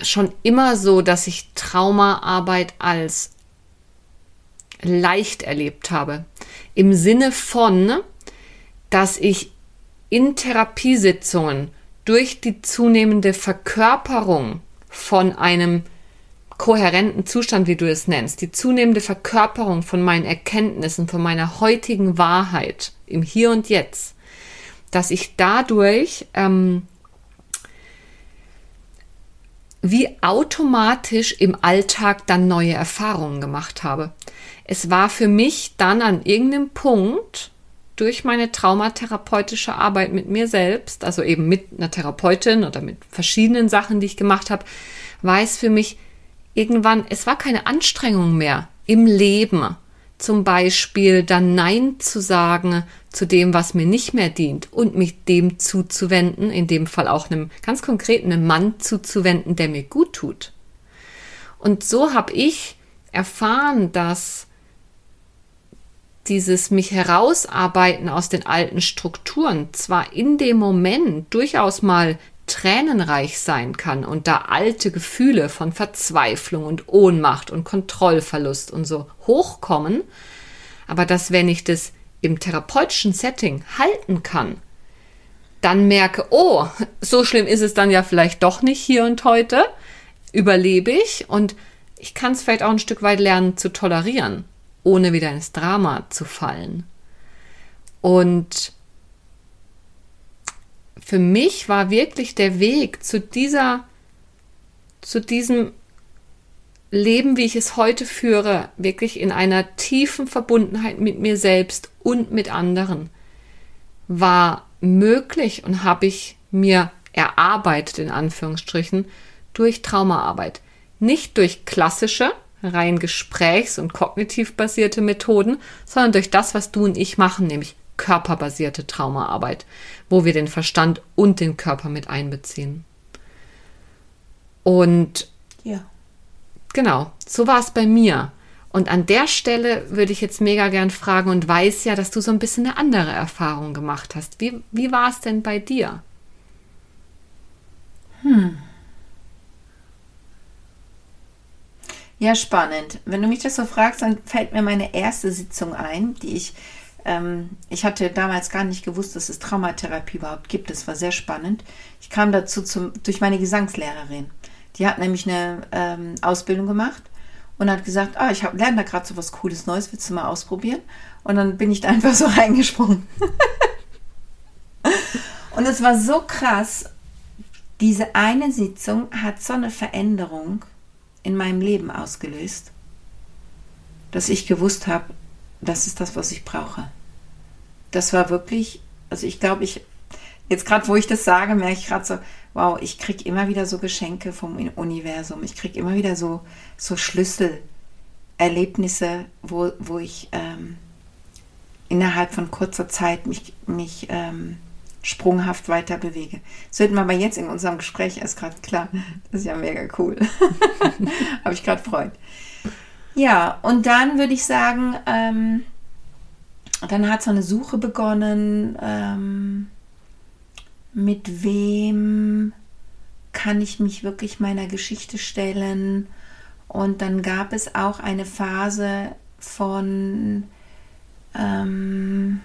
schon immer so, dass ich Traumaarbeit als leicht erlebt habe. Im Sinne von, dass ich in Therapiesitzungen durch die zunehmende Verkörperung von einem kohärenten Zustand, wie du es nennst, die zunehmende Verkörperung von meinen Erkenntnissen, von meiner heutigen Wahrheit im Hier und Jetzt, dass ich dadurch ähm, wie automatisch im Alltag dann neue Erfahrungen gemacht habe. Es war für mich dann an irgendeinem Punkt, durch meine traumatherapeutische Arbeit mit mir selbst, also eben mit einer Therapeutin oder mit verschiedenen Sachen, die ich gemacht habe, war es für mich irgendwann, es war keine Anstrengung mehr im Leben, zum Beispiel dann Nein zu sagen zu dem, was mir nicht mehr dient und mich dem zuzuwenden, in dem Fall auch einem ganz konkreten einem Mann zuzuwenden, der mir gut tut. Und so habe ich erfahren, dass dieses mich herausarbeiten aus den alten Strukturen zwar in dem Moment durchaus mal tränenreich sein kann und da alte Gefühle von Verzweiflung und Ohnmacht und Kontrollverlust und so hochkommen, aber dass wenn ich das im therapeutischen Setting halten kann, dann merke, oh, so schlimm ist es dann ja vielleicht doch nicht hier und heute, überlebe ich und ich kann es vielleicht auch ein Stück weit lernen zu tolerieren ohne wieder ins Drama zu fallen. Und für mich war wirklich der Weg zu dieser, zu diesem Leben, wie ich es heute führe, wirklich in einer tiefen Verbundenheit mit mir selbst und mit anderen, war möglich und habe ich mir erarbeitet, in Anführungsstrichen, durch Traumaarbeit. Nicht durch klassische, rein gesprächs- und kognitiv basierte Methoden, sondern durch das, was du und ich machen, nämlich körperbasierte Traumaarbeit, wo wir den Verstand und den Körper mit einbeziehen. Und ja. genau, so war es bei mir. Und an der Stelle würde ich jetzt mega gern fragen und weiß ja, dass du so ein bisschen eine andere Erfahrung gemacht hast. Wie, wie war es denn bei dir? Hm. Ja, spannend. Wenn du mich das so fragst, dann fällt mir meine erste Sitzung ein, die ich, ähm, ich hatte damals gar nicht gewusst, dass es Traumatherapie überhaupt gibt. Das war sehr spannend. Ich kam dazu zum, durch meine Gesangslehrerin. Die hat nämlich eine ähm, Ausbildung gemacht und hat gesagt, ah, ich lerne da gerade so was Cooles Neues, willst du mal ausprobieren? Und dann bin ich da einfach so reingesprungen. und es war so krass. Diese eine Sitzung hat so eine Veränderung in meinem Leben ausgelöst, dass ich gewusst habe, das ist das, was ich brauche. Das war wirklich, also ich glaube, ich, jetzt gerade wo ich das sage, merke ich gerade so, wow, ich kriege immer wieder so Geschenke vom Universum. Ich kriege immer wieder so, so Schlüsselerlebnisse, wo, wo ich ähm, innerhalb von kurzer Zeit mich, mich ähm, sprunghaft weiter bewege. Das wird mir aber jetzt in unserem Gespräch erst gerade klar. Das ist ja mega cool. Habe ich gerade Freude. Ja, und dann würde ich sagen, ähm, dann hat so eine Suche begonnen, ähm, mit wem kann ich mich wirklich meiner Geschichte stellen. Und dann gab es auch eine Phase von, ähm,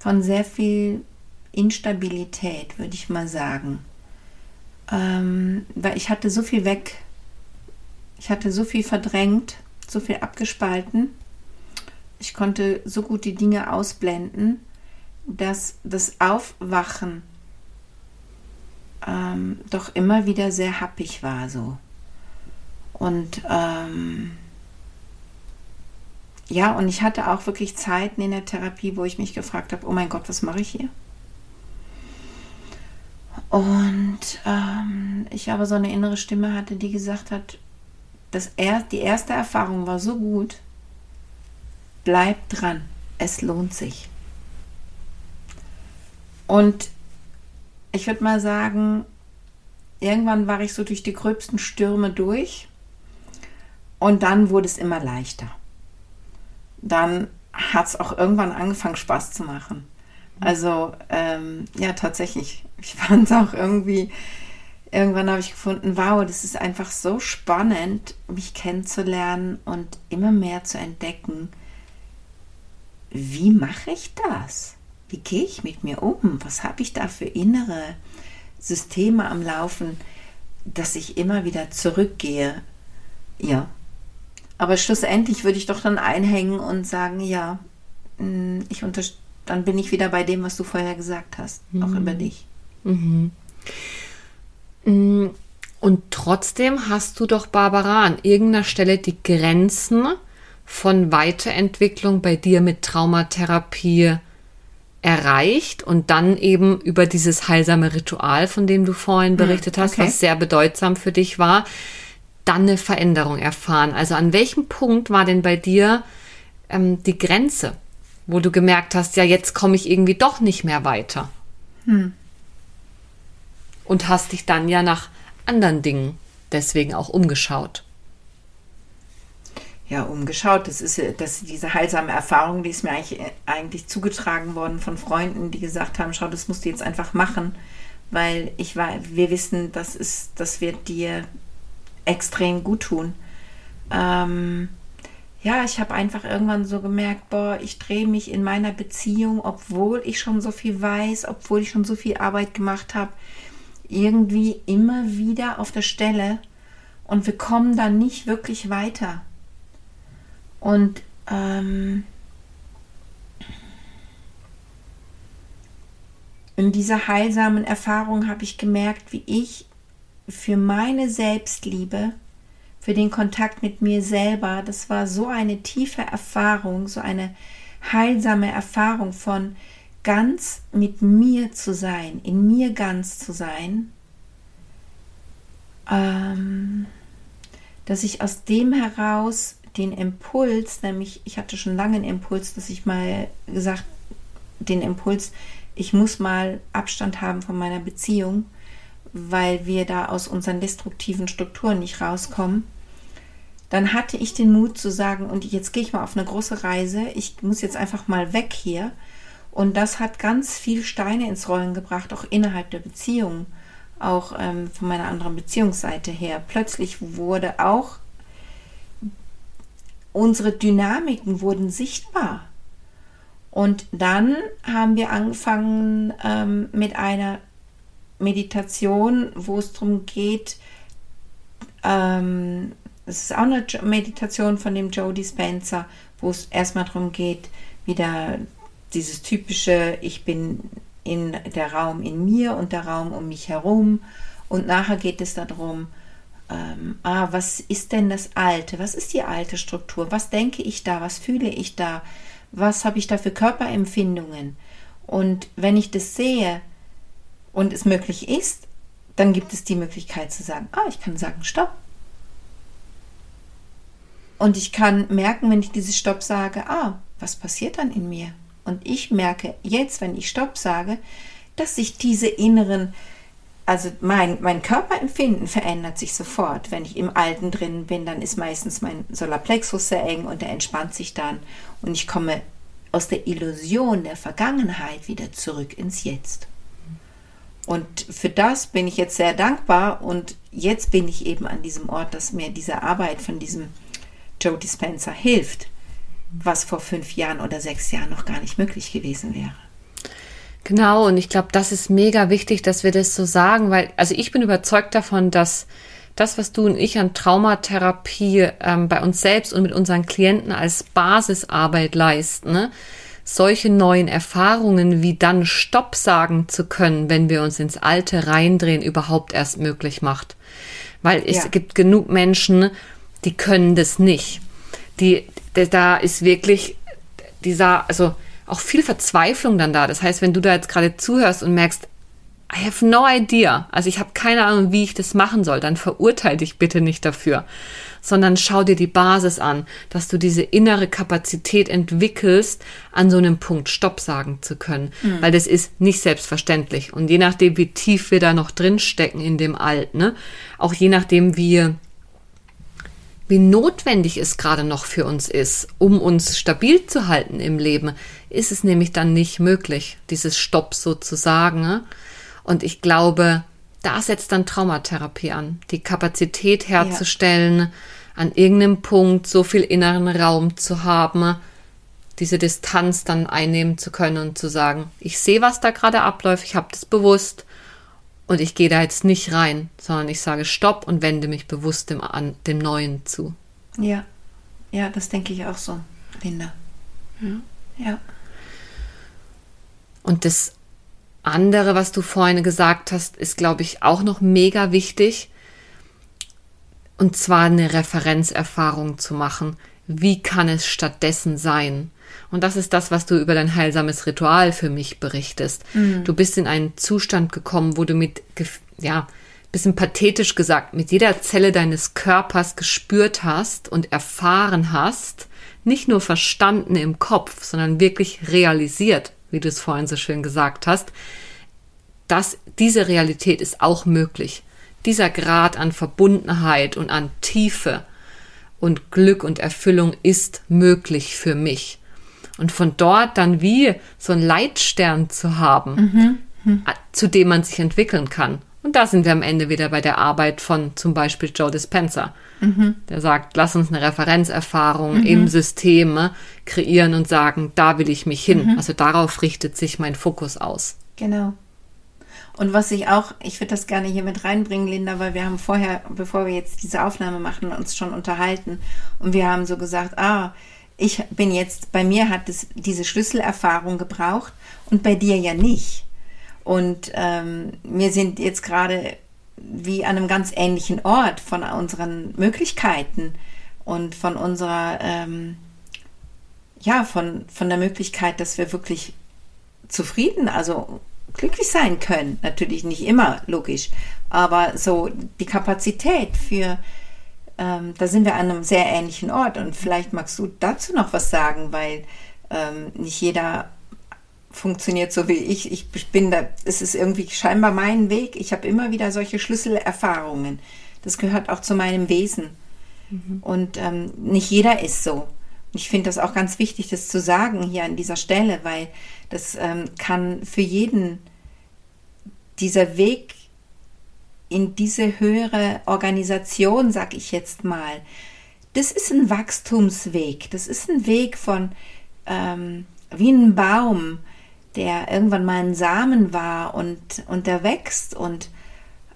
von sehr viel Instabilität, würde ich mal sagen. Ähm, weil ich hatte so viel weg. Ich hatte so viel verdrängt, so viel abgespalten. Ich konnte so gut die Dinge ausblenden, dass das Aufwachen ähm, doch immer wieder sehr happig war so. Und ähm, ja, und ich hatte auch wirklich Zeiten in der Therapie, wo ich mich gefragt habe, oh mein Gott, was mache ich hier? Und ähm, ich aber so eine innere Stimme hatte, die gesagt hat, dass er, die erste Erfahrung war so gut, bleib dran, es lohnt sich. Und ich würde mal sagen, irgendwann war ich so durch die gröbsten Stürme durch und dann wurde es immer leichter. Dann hat es auch irgendwann angefangen, Spaß zu machen. Also ähm, ja, tatsächlich. Ich fand es auch irgendwie, irgendwann habe ich gefunden, wow, das ist einfach so spannend, mich kennenzulernen und immer mehr zu entdecken. Wie mache ich das? Wie gehe ich mit mir um? Was habe ich da für innere Systeme am Laufen, dass ich immer wieder zurückgehe? Ja. Aber schlussendlich würde ich doch dann einhängen und sagen, ja, mm, ich unterstütze dann bin ich wieder bei dem, was du vorher gesagt hast, mhm. auch über dich. Mhm. Mm, und trotzdem hast du doch, Barbara, an irgendeiner Stelle die Grenzen von Weiterentwicklung bei dir mit Traumatherapie erreicht und dann eben über dieses heilsame Ritual, von dem du vorhin hm, berichtet hast, okay. was sehr bedeutsam für dich war, dann eine Veränderung erfahren. Also an welchem Punkt war denn bei dir ähm, die Grenze? Wo du gemerkt hast, ja, jetzt komme ich irgendwie doch nicht mehr weiter. Hm. Und hast dich dann ja nach anderen Dingen deswegen auch umgeschaut. Ja, umgeschaut. Das ist das, diese heilsame Erfahrung, die ist mir eigentlich, eigentlich zugetragen worden von Freunden, die gesagt haben, schau, das musst du jetzt einfach machen, weil ich war, wir wissen, das ist, das wird dir extrem gut tun. Ähm, ja, ich habe einfach irgendwann so gemerkt, boah, ich drehe mich in meiner Beziehung, obwohl ich schon so viel weiß, obwohl ich schon so viel Arbeit gemacht habe, irgendwie immer wieder auf der Stelle und wir kommen dann nicht wirklich weiter. Und ähm, in dieser heilsamen Erfahrung habe ich gemerkt, wie ich für meine Selbstliebe für den Kontakt mit mir selber. Das war so eine tiefe Erfahrung, so eine heilsame Erfahrung von ganz mit mir zu sein, in mir ganz zu sein, ähm, dass ich aus dem heraus den Impuls, nämlich ich hatte schon lange einen Impuls, dass ich mal gesagt, den Impuls, ich muss mal Abstand haben von meiner Beziehung, weil wir da aus unseren destruktiven Strukturen nicht rauskommen dann hatte ich den Mut zu sagen, und jetzt gehe ich mal auf eine große Reise, ich muss jetzt einfach mal weg hier. Und das hat ganz viel Steine ins Rollen gebracht, auch innerhalb der Beziehung, auch ähm, von meiner anderen Beziehungsseite her. Plötzlich wurde auch unsere Dynamiken wurden sichtbar. Und dann haben wir angefangen ähm, mit einer Meditation, wo es darum geht, ähm, es ist auch eine Meditation von dem Joe Dispenza, wo es erstmal darum geht, wieder dieses typische, ich bin in der Raum in mir und der Raum um mich herum. Und nachher geht es darum, ähm, ah, was ist denn das Alte? Was ist die alte Struktur? Was denke ich da? Was fühle ich da? Was habe ich da für Körperempfindungen? Und wenn ich das sehe und es möglich ist, dann gibt es die Möglichkeit zu sagen, ah, ich kann sagen, stopp, und ich kann merken, wenn ich dieses Stopp sage, ah, was passiert dann in mir? Und ich merke jetzt, wenn ich Stopp sage, dass sich diese inneren, also mein, mein Körperempfinden verändert sich sofort. Wenn ich im Alten drin bin, dann ist meistens mein Solarplexus sehr eng und der entspannt sich dann. Und ich komme aus der Illusion der Vergangenheit wieder zurück ins Jetzt. Und für das bin ich jetzt sehr dankbar und jetzt bin ich eben an diesem Ort, dass mir diese Arbeit von diesem Joe Dispenza hilft, was vor fünf Jahren oder sechs Jahren noch gar nicht möglich gewesen wäre. Genau, und ich glaube, das ist mega wichtig, dass wir das so sagen, weil, also ich bin überzeugt davon, dass das, was du und ich an Traumatherapie ähm, bei uns selbst und mit unseren Klienten als Basisarbeit leisten, ne? solche neuen Erfahrungen wie dann Stopp sagen zu können, wenn wir uns ins Alte reindrehen, überhaupt erst möglich macht. Weil es ja. gibt genug Menschen, die können das nicht. Die, da ist wirklich dieser, also auch viel Verzweiflung dann da. Das heißt, wenn du da jetzt gerade zuhörst und merkst, I have no idea, also ich habe keine Ahnung, wie ich das machen soll, dann verurteile dich bitte nicht dafür, sondern schau dir die Basis an, dass du diese innere Kapazität entwickelst, an so einem Punkt Stopp sagen zu können, mhm. weil das ist nicht selbstverständlich. Und je nachdem, wie tief wir da noch drin stecken in dem Alt, ne, auch je nachdem, wie wie notwendig es gerade noch für uns ist, um uns stabil zu halten im Leben, ist es nämlich dann nicht möglich, dieses Stopp sozusagen. Ne? Und ich glaube, da setzt dann Traumatherapie an, die Kapazität herzustellen, ja. an irgendeinem Punkt so viel inneren Raum zu haben, diese Distanz dann einnehmen zu können und zu sagen, ich sehe, was da gerade abläuft, ich habe das bewusst und ich gehe da jetzt nicht rein, sondern ich sage Stopp und wende mich bewusst dem, an, dem Neuen zu. Ja, ja, das denke ich auch so, Linda. Ja. ja. Und das andere, was du vorhin gesagt hast, ist, glaube ich, auch noch mega wichtig. Und zwar eine Referenzerfahrung zu machen. Wie kann es stattdessen sein? Und das ist das, was du über dein heilsames Ritual für mich berichtest. Mhm. Du bist in einen Zustand gekommen, wo du mit, ja, bisschen pathetisch gesagt, mit jeder Zelle deines Körpers gespürt hast und erfahren hast, nicht nur verstanden im Kopf, sondern wirklich realisiert, wie du es vorhin so schön gesagt hast, dass diese Realität ist auch möglich. Dieser Grad an Verbundenheit und an Tiefe und Glück und Erfüllung ist möglich für mich. Und von dort dann wie so einen Leitstern zu haben, mhm. Mhm. zu dem man sich entwickeln kann. Und da sind wir am Ende wieder bei der Arbeit von zum Beispiel Joe Dispenza. Mhm. Der sagt, lass uns eine Referenzerfahrung mhm. im System äh, kreieren und sagen, da will ich mich hin. Mhm. Also darauf richtet sich mein Fokus aus. Genau. Und was ich auch, ich würde das gerne hier mit reinbringen, Linda, weil wir haben vorher, bevor wir jetzt diese Aufnahme machen, uns schon unterhalten und wir haben so gesagt, ah, ich bin jetzt, bei mir hat es diese Schlüsselerfahrung gebraucht und bei dir ja nicht. Und ähm, mir sind jetzt gerade wie an einem ganz ähnlichen Ort von unseren Möglichkeiten und von unserer, ähm, ja, von, von der Möglichkeit, dass wir wirklich zufrieden, also glücklich sein können. Natürlich nicht immer, logisch, aber so die Kapazität für, ähm, da sind wir an einem sehr ähnlichen Ort und vielleicht magst du dazu noch was sagen, weil ähm, nicht jeder funktioniert so wie ich. Ich bin da, es ist irgendwie scheinbar mein Weg. Ich habe immer wieder solche Schlüsselerfahrungen. Das gehört auch zu meinem Wesen. Mhm. Und ähm, nicht jeder ist so. Ich finde das auch ganz wichtig, das zu sagen hier an dieser Stelle, weil das ähm, kann für jeden dieser Weg in diese höhere Organisation, sag ich jetzt mal, das ist ein Wachstumsweg. Das ist ein Weg von ähm, wie ein Baum, der irgendwann mal ein Samen war und, und der wächst und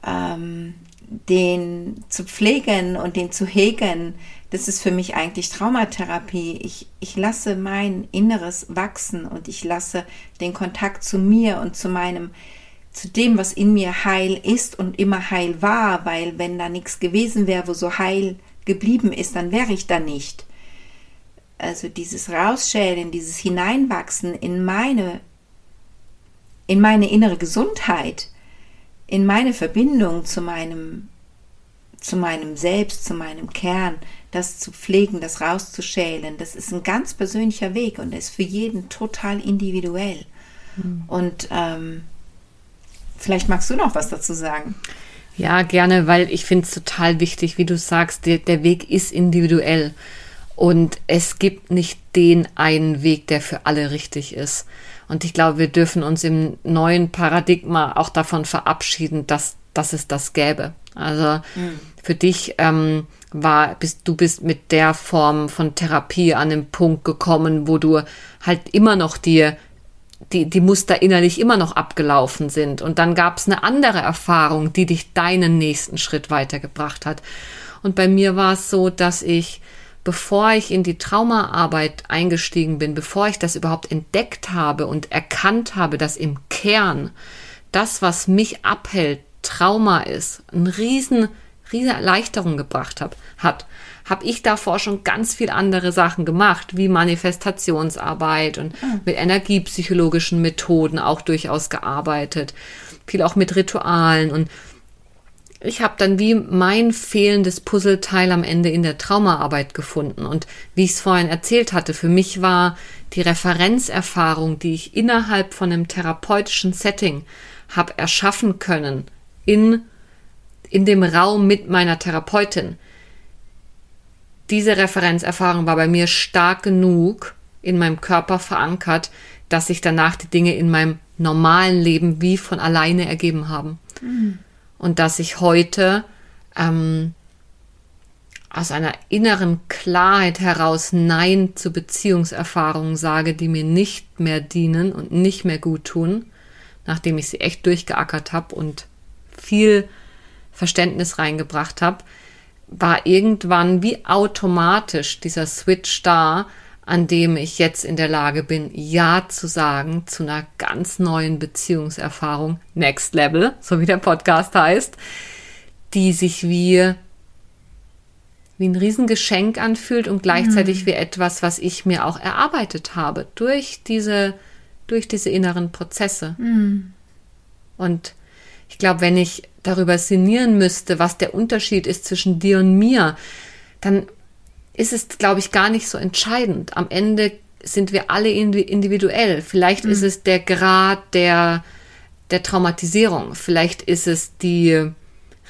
ähm, den zu pflegen und den zu hegen, das ist für mich eigentlich Traumatherapie. Ich, ich lasse mein Inneres wachsen und ich lasse den Kontakt zu mir und zu meinem, zu dem, was in mir heil ist und immer heil war, weil wenn da nichts gewesen wäre, wo so heil geblieben ist, dann wäre ich da nicht. Also dieses Rausschälen, dieses Hineinwachsen in meine in meine innere Gesundheit, in meine Verbindung zu meinem, zu meinem Selbst, zu meinem Kern, das zu pflegen, das rauszuschälen, das ist ein ganz persönlicher Weg und ist für jeden total individuell. Mhm. Und ähm, vielleicht magst du noch was dazu sagen. Ja, gerne, weil ich finde es total wichtig, wie du sagst, der, der Weg ist individuell. Und es gibt nicht den einen Weg, der für alle richtig ist. Und ich glaube, wir dürfen uns im neuen Paradigma auch davon verabschieden, dass, dass es das gäbe. Also mhm. für dich ähm, war, bist du bist mit der Form von Therapie an den Punkt gekommen, wo du halt immer noch dir die, die Muster innerlich immer noch abgelaufen sind. Und dann gab es eine andere Erfahrung, die dich deinen nächsten Schritt weitergebracht hat. Und bei mir war es so, dass ich bevor ich in die Traumaarbeit eingestiegen bin, bevor ich das überhaupt entdeckt habe und erkannt habe, dass im Kern das, was mich abhält, Trauma ist, eine riesen, riesen Erleichterung gebracht hab, hat, habe ich davor schon ganz viel andere Sachen gemacht, wie Manifestationsarbeit und ah. mit energiepsychologischen Methoden auch durchaus gearbeitet, viel auch mit Ritualen und ich habe dann wie mein fehlendes Puzzleteil am Ende in der Traumaarbeit gefunden. Und wie ich es vorhin erzählt hatte, für mich war die Referenzerfahrung, die ich innerhalb von einem therapeutischen Setting habe erschaffen können, in, in dem Raum mit meiner Therapeutin. Diese Referenzerfahrung war bei mir stark genug in meinem Körper verankert, dass sich danach die Dinge in meinem normalen Leben wie von alleine ergeben haben. Mhm und dass ich heute ähm, aus einer inneren Klarheit heraus Nein zu Beziehungserfahrungen sage, die mir nicht mehr dienen und nicht mehr gut tun, nachdem ich sie echt durchgeackert habe und viel Verständnis reingebracht habe, war irgendwann wie automatisch dieser Switch da, an dem ich jetzt in der Lage bin, Ja zu sagen zu einer ganz neuen Beziehungserfahrung, Next Level, so wie der Podcast heißt, die sich wie, wie ein Riesengeschenk anfühlt und gleichzeitig mhm. wie etwas, was ich mir auch erarbeitet habe durch diese, durch diese inneren Prozesse. Mhm. Und ich glaube, wenn ich darüber sinnieren müsste, was der Unterschied ist zwischen dir und mir, dann ist es, glaube ich, gar nicht so entscheidend. Am Ende sind wir alle individuell. Vielleicht mhm. ist es der Grad der, der Traumatisierung. Vielleicht ist es die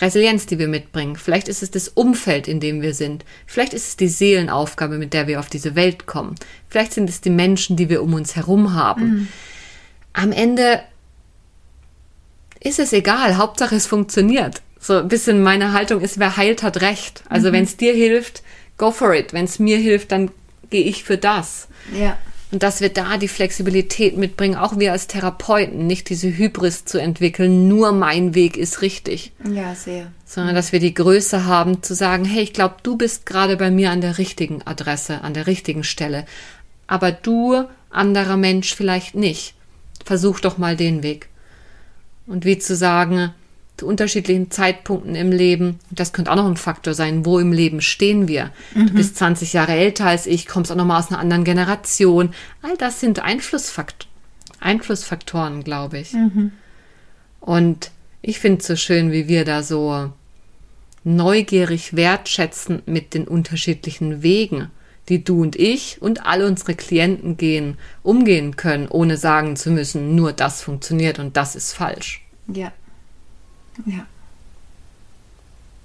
Resilienz, die wir mitbringen. Vielleicht ist es das Umfeld, in dem wir sind. Vielleicht ist es die Seelenaufgabe, mit der wir auf diese Welt kommen. Vielleicht sind es die Menschen, die wir um uns herum haben. Mhm. Am Ende ist es egal. Hauptsache es funktioniert. So ein bisschen meine Haltung ist, wer heilt, hat recht. Also mhm. wenn es dir hilft, go for it. Wenn es mir hilft, dann gehe ich für das. Ja. Und dass wir da die Flexibilität mitbringen, auch wir als Therapeuten, nicht diese Hybris zu entwickeln, nur mein Weg ist richtig. Ja, sehr. Sondern dass wir die Größe haben zu sagen, hey, ich glaube, du bist gerade bei mir an der richtigen Adresse, an der richtigen Stelle. Aber du, anderer Mensch, vielleicht nicht. Versuch doch mal den Weg. Und wie zu sagen, zu unterschiedlichen Zeitpunkten im Leben. Das könnte auch noch ein Faktor sein. Wo im Leben stehen wir? Mhm. Du bist 20 Jahre älter als ich, kommst auch noch mal aus einer anderen Generation. All das sind Einflussfakt Einflussfaktoren, glaube ich. Mhm. Und ich finde es so schön, wie wir da so neugierig wertschätzend mit den unterschiedlichen Wegen, die du und ich und alle unsere Klienten gehen, umgehen können, ohne sagen zu müssen, nur das funktioniert und das ist falsch. Ja. Ja.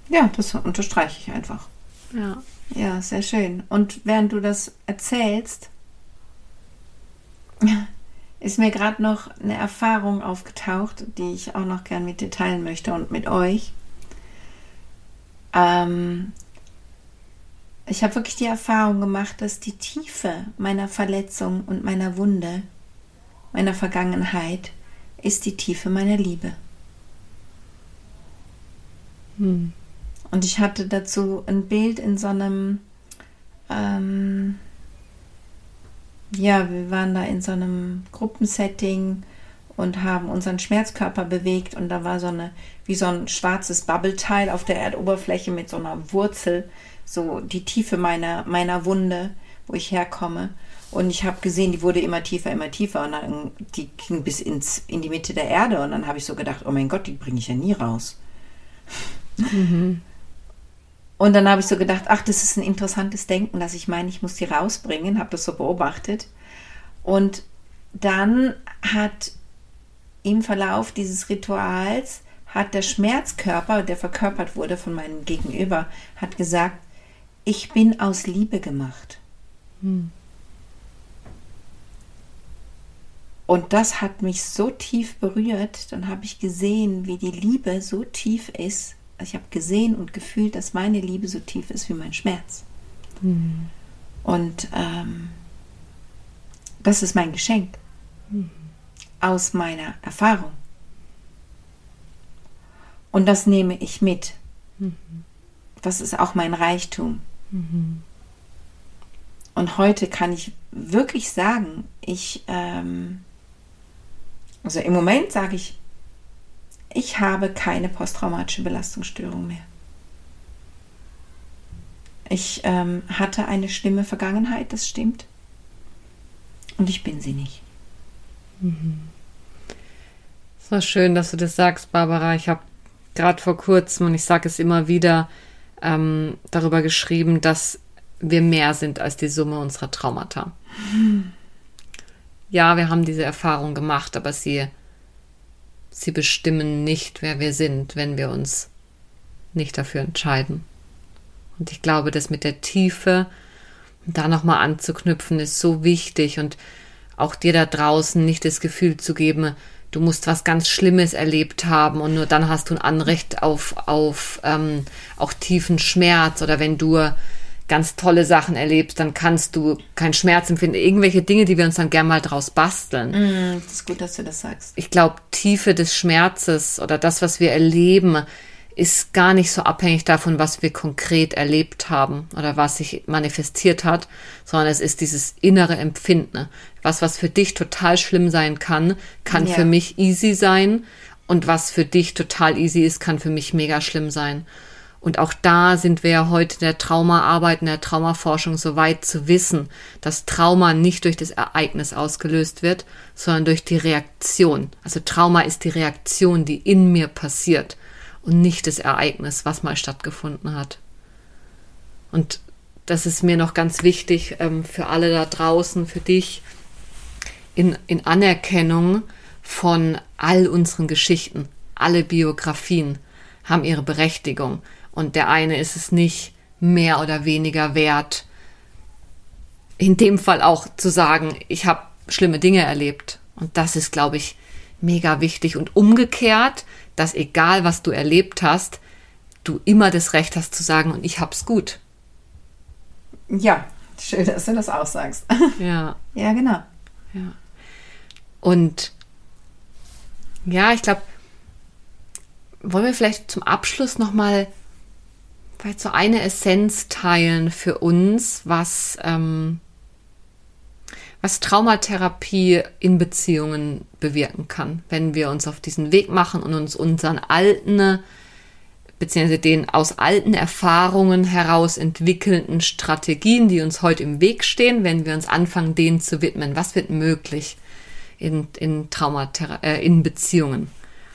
Ja, das unterstreiche ich einfach. Ja. Ja, sehr schön. Und während du das erzählst, ist mir gerade noch eine Erfahrung aufgetaucht, die ich auch noch gern mit dir teilen möchte und mit euch. Ähm, ich habe wirklich die Erfahrung gemacht, dass die Tiefe meiner Verletzung und meiner Wunde, meiner Vergangenheit, ist die Tiefe meiner Liebe. Hm. Und ich hatte dazu ein Bild in so einem, ähm, ja, wir waren da in so einem Gruppensetting und haben unseren Schmerzkörper bewegt und da war so eine, wie so ein schwarzes Bubbleteil auf der Erdoberfläche mit so einer Wurzel, so die Tiefe meiner, meiner Wunde, wo ich herkomme. Und ich habe gesehen, die wurde immer tiefer, immer tiefer und dann die ging bis ins, in die Mitte der Erde und dann habe ich so gedacht, oh mein Gott, die bringe ich ja nie raus. Mhm. Und dann habe ich so gedacht, ach, das ist ein interessantes Denken, dass ich meine, ich muss die rausbringen, habe das so beobachtet. Und dann hat im Verlauf dieses Rituals hat der Schmerzkörper, der verkörpert wurde von meinem Gegenüber, hat gesagt, ich bin aus Liebe gemacht. Hm. Und das hat mich so tief berührt. Dann habe ich gesehen, wie die Liebe so tief ist. Also ich habe gesehen und gefühlt, dass meine Liebe so tief ist wie mein Schmerz. Mhm. Und ähm, das ist mein Geschenk mhm. aus meiner Erfahrung. Und das nehme ich mit. Mhm. Das ist auch mein Reichtum. Mhm. Und heute kann ich wirklich sagen, ich ähm, also im Moment sage ich, ich habe keine posttraumatische Belastungsstörung mehr. Ich ähm, hatte eine schlimme Vergangenheit, das stimmt. Und ich bin sie nicht. Mhm. So schön, dass du das sagst, Barbara. Ich habe gerade vor kurzem, und ich sage es immer wieder, ähm, darüber geschrieben, dass wir mehr sind als die Summe unserer Traumata. Mhm ja, wir haben diese Erfahrung gemacht, aber sie, sie bestimmen nicht, wer wir sind, wenn wir uns nicht dafür entscheiden. Und ich glaube, das mit der Tiefe, da nochmal anzuknüpfen, ist so wichtig und auch dir da draußen nicht das Gefühl zu geben, du musst was ganz Schlimmes erlebt haben und nur dann hast du ein Anrecht auf, auf ähm, auch tiefen Schmerz oder wenn du ganz tolle Sachen erlebst, dann kannst du keinen Schmerz empfinden. Irgendwelche Dinge, die wir uns dann gerne mal draus basteln. Mm, das ist gut, dass du das sagst. Ich glaube, Tiefe des Schmerzes oder das, was wir erleben, ist gar nicht so abhängig davon, was wir konkret erlebt haben oder was sich manifestiert hat, sondern es ist dieses innere Empfinden. Was, was für dich total schlimm sein kann, kann ja. für mich easy sein und was für dich total easy ist, kann für mich mega schlimm sein. Und auch da sind wir ja heute in der Traumaarbeit, in der Traumaforschung so weit zu wissen, dass Trauma nicht durch das Ereignis ausgelöst wird, sondern durch die Reaktion. Also Trauma ist die Reaktion, die in mir passiert und nicht das Ereignis, was mal stattgefunden hat. Und das ist mir noch ganz wichtig ähm, für alle da draußen, für dich, in, in Anerkennung von all unseren Geschichten. Alle Biografien haben ihre Berechtigung. Und der eine ist es nicht mehr oder weniger wert, in dem Fall auch zu sagen, ich habe schlimme Dinge erlebt. Und das ist, glaube ich, mega wichtig. Und umgekehrt, dass egal was du erlebt hast, du immer das Recht hast zu sagen, und ich hab's gut. Ja, schön, dass du das auch sagst. Ja. ja, genau. Ja. Und ja, ich glaube, wollen wir vielleicht zum Abschluss nochmal vielleicht so eine Essenz teilen für uns, was, ähm, was Traumatherapie in Beziehungen bewirken kann, wenn wir uns auf diesen Weg machen und uns unseren alten, beziehungsweise den aus alten Erfahrungen heraus entwickelnden Strategien, die uns heute im Weg stehen, wenn wir uns anfangen, denen zu widmen. Was wird möglich in, in Traumatherapie, äh, in Beziehungen?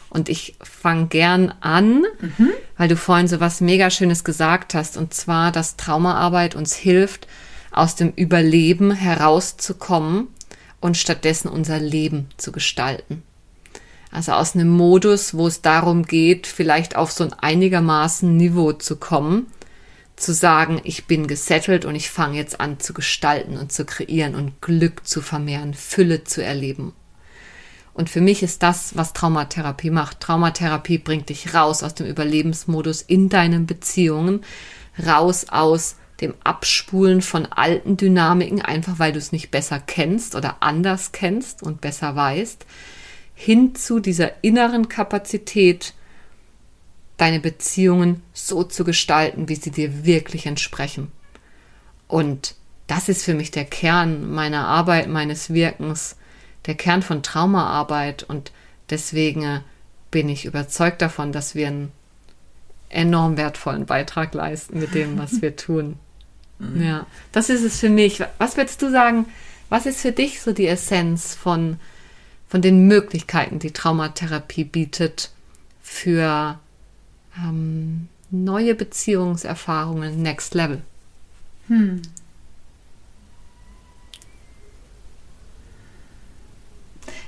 Und ich fange gern an, mhm. weil du vorhin so was mega Schönes gesagt hast, und zwar, dass Traumaarbeit uns hilft, aus dem Überleben herauszukommen und stattdessen unser Leben zu gestalten. Also aus einem Modus, wo es darum geht, vielleicht auf so ein einigermaßen Niveau zu kommen, zu sagen, ich bin gesettelt und ich fange jetzt an zu gestalten und zu kreieren und Glück zu vermehren, Fülle zu erleben. Und für mich ist das, was Traumatherapie macht. Traumatherapie bringt dich raus aus dem Überlebensmodus in deinen Beziehungen, raus aus dem Abspulen von alten Dynamiken, einfach weil du es nicht besser kennst oder anders kennst und besser weißt, hin zu dieser inneren Kapazität, deine Beziehungen so zu gestalten, wie sie dir wirklich entsprechen. Und das ist für mich der Kern meiner Arbeit, meines Wirkens, der Kern von Traumaarbeit. Und deswegen äh, bin ich überzeugt davon, dass wir einen enorm wertvollen Beitrag leisten mit dem, was wir tun. Mhm. Ja, das ist es für mich. Was würdest du sagen, was ist für dich so die Essenz von, von den Möglichkeiten, die Traumatherapie bietet für ähm, neue Beziehungserfahrungen Next Level? Hm.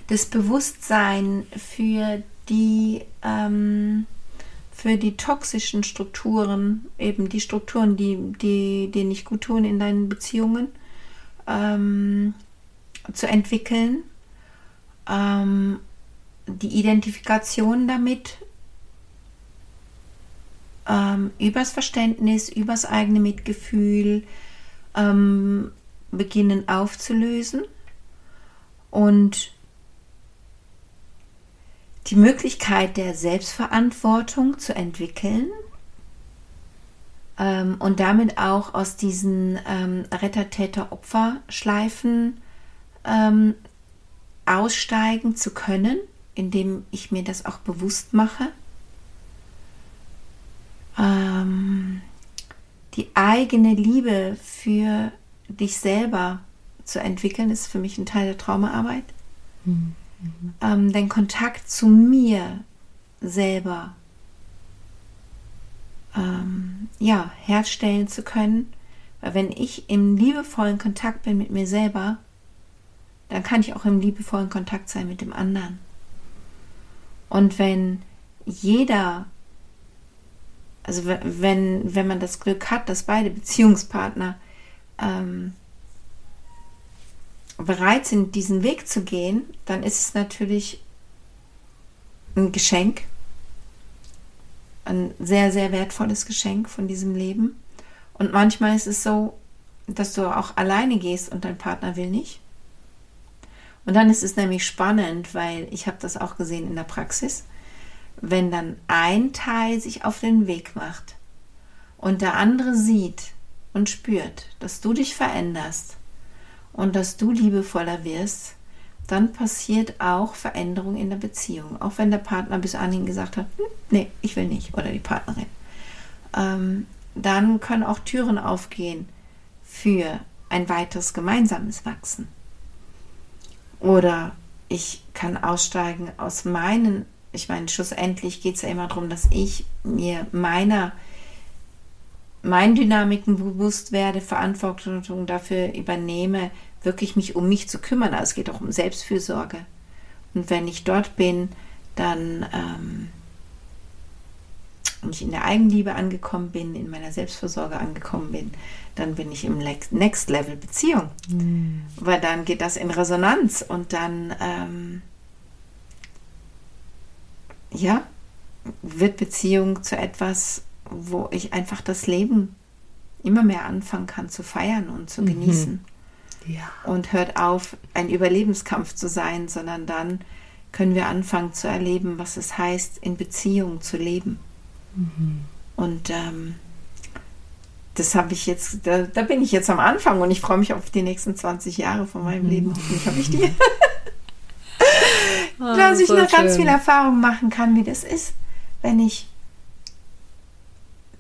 Das Bewusstsein für die ähm, für die toxischen Strukturen, eben die Strukturen, die, die dir nicht gut tun in deinen Beziehungen, ähm, zu entwickeln, ähm, die Identifikation damit ähm, übers Verständnis, übers eigene Mitgefühl ähm, beginnen aufzulösen und die Möglichkeit der Selbstverantwortung zu entwickeln ähm, und damit auch aus diesen ähm, Retter-Täter-Opfer-Schleifen ähm, aussteigen zu können, indem ich mir das auch bewusst mache. Ähm, die eigene Liebe für dich selber zu entwickeln, ist für mich ein Teil der Traumaarbeit. Mhm mhm. ähm, den Kontakt zu mir selber ähm, ja, herstellen zu können. Weil wenn ich im liebevollen Kontakt bin mit mir selber, dann kann ich auch im liebevollen Kontakt sein mit dem anderen. Und wenn jeder, also wenn, wenn man das Glück hat, dass beide Beziehungspartner ähm, bereit sind, diesen Weg zu gehen, dann ist es natürlich ein Geschenk, ein sehr, sehr wertvolles Geschenk von diesem Leben. Und manchmal ist es so, dass du auch alleine gehst und dein Partner will nicht. Und dann ist es nämlich spannend, weil ich habe das auch gesehen in der Praxis, wenn dann ein Teil sich auf den Weg macht und der andere sieht und spürt, dass du dich veränderst und dass du liebevoller wirst, dann passiert auch Veränderung in der Beziehung. Auch wenn der Partner bis anhin gesagt hat, hm, nee, ich will nicht, oder die Partnerin. Ähm, dann können auch Türen aufgehen für ein weiteres gemeinsames Wachsen. Oder ich kann aussteigen aus meinen, ich meine, schlussendlich geht es ja immer darum, dass ich mir meiner meinen Dynamiken bewusst werde, Verantwortung dafür übernehme, wirklich mich um mich zu kümmern. Also es geht auch um Selbstfürsorge. Und wenn ich dort bin, dann ähm, und ich in der Eigenliebe angekommen bin, in meiner Selbstfürsorge angekommen bin, dann bin ich im Next Level Beziehung. Mhm. Weil dann geht das in Resonanz und dann ähm, ja, wird Beziehung zu etwas, wo ich einfach das Leben immer mehr anfangen kann zu feiern und zu mhm. genießen. Ja. Und hört auf, ein Überlebenskampf zu sein, sondern dann können wir anfangen zu erleben, was es heißt, in Beziehung zu leben. Mhm. Und ähm, das habe ich jetzt, da, da, bin ich jetzt am Anfang und ich freue mich auf die nächsten 20 Jahre von meinem mhm. Leben. Hoffentlich habe ich die. oh, dass ich so noch schön. ganz viel Erfahrung machen kann, wie das ist, wenn ich,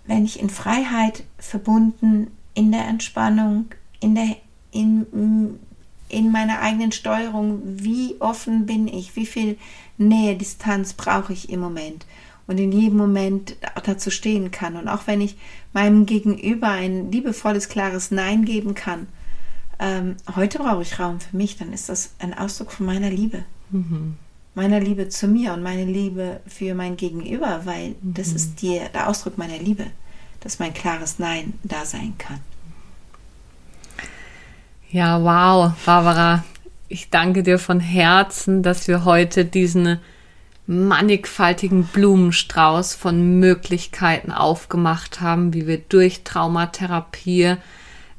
wenn ich in Freiheit verbunden, in der Entspannung, in der, in, in meiner eigenen Steuerung, wie offen bin ich, wie viel Nähe, Distanz brauche ich im Moment und in jedem Moment dazu stehen kann. Und auch wenn ich meinem Gegenüber ein liebevolles, klares Nein geben kann, ähm, heute brauche ich Raum für mich, dann ist das ein Ausdruck von meiner Liebe. Mhm. Meiner Liebe zu mir und meine Liebe für mein Gegenüber, weil mhm. das ist die, der Ausdruck meiner Liebe, dass mein klares Nein da sein kann. Ja, wow, Barbara. Ich danke dir von Herzen, dass wir heute diesen mannigfaltigen Blumenstrauß von Möglichkeiten aufgemacht haben, wie wir durch Traumatherapie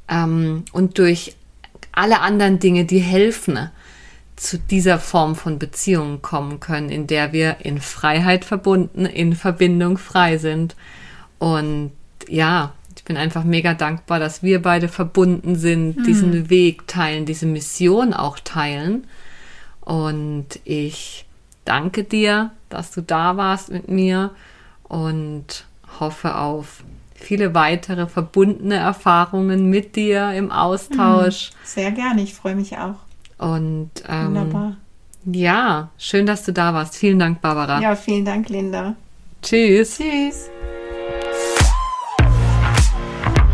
ähm, und durch alle anderen Dinge, die helfen, zu dieser Form von Beziehungen kommen können, in der wir in Freiheit verbunden, in Verbindung frei sind. Und ja, bin einfach mega dankbar, dass wir beide verbunden sind, hm. diesen Weg teilen, diese Mission auch teilen. Und ich danke dir, dass du da warst mit mir und hoffe auf viele weitere verbundene Erfahrungen mit dir im Austausch. Mhm. Sehr gerne, ich freue mich auch. Und ähm, Wunderbar. Ja, schön, dass du da warst. Vielen Dank, Barbara. Ja, vielen Dank, Linda. Tschüss. Tschüss.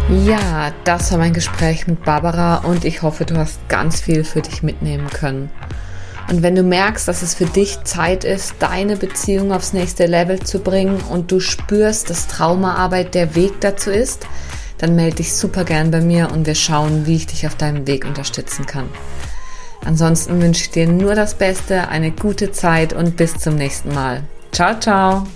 Ja, das war mein Gespräch mit Barbara und ich hoffe, du hast ganz viel für dich mitnehmen können. Und wenn du merkst, dass es für dich Zeit ist, deine Beziehung aufs nächste Level zu bringen und du spürst, dass Traumaarbeit der Weg dazu ist, dann melde dich super gern bei mir und wir schauen, wie ich dich auf deinem Weg unterstützen kann. Ansonsten wünsche ich dir nur das Beste, eine gute Zeit und bis zum nächsten Mal. Ciao, ciao!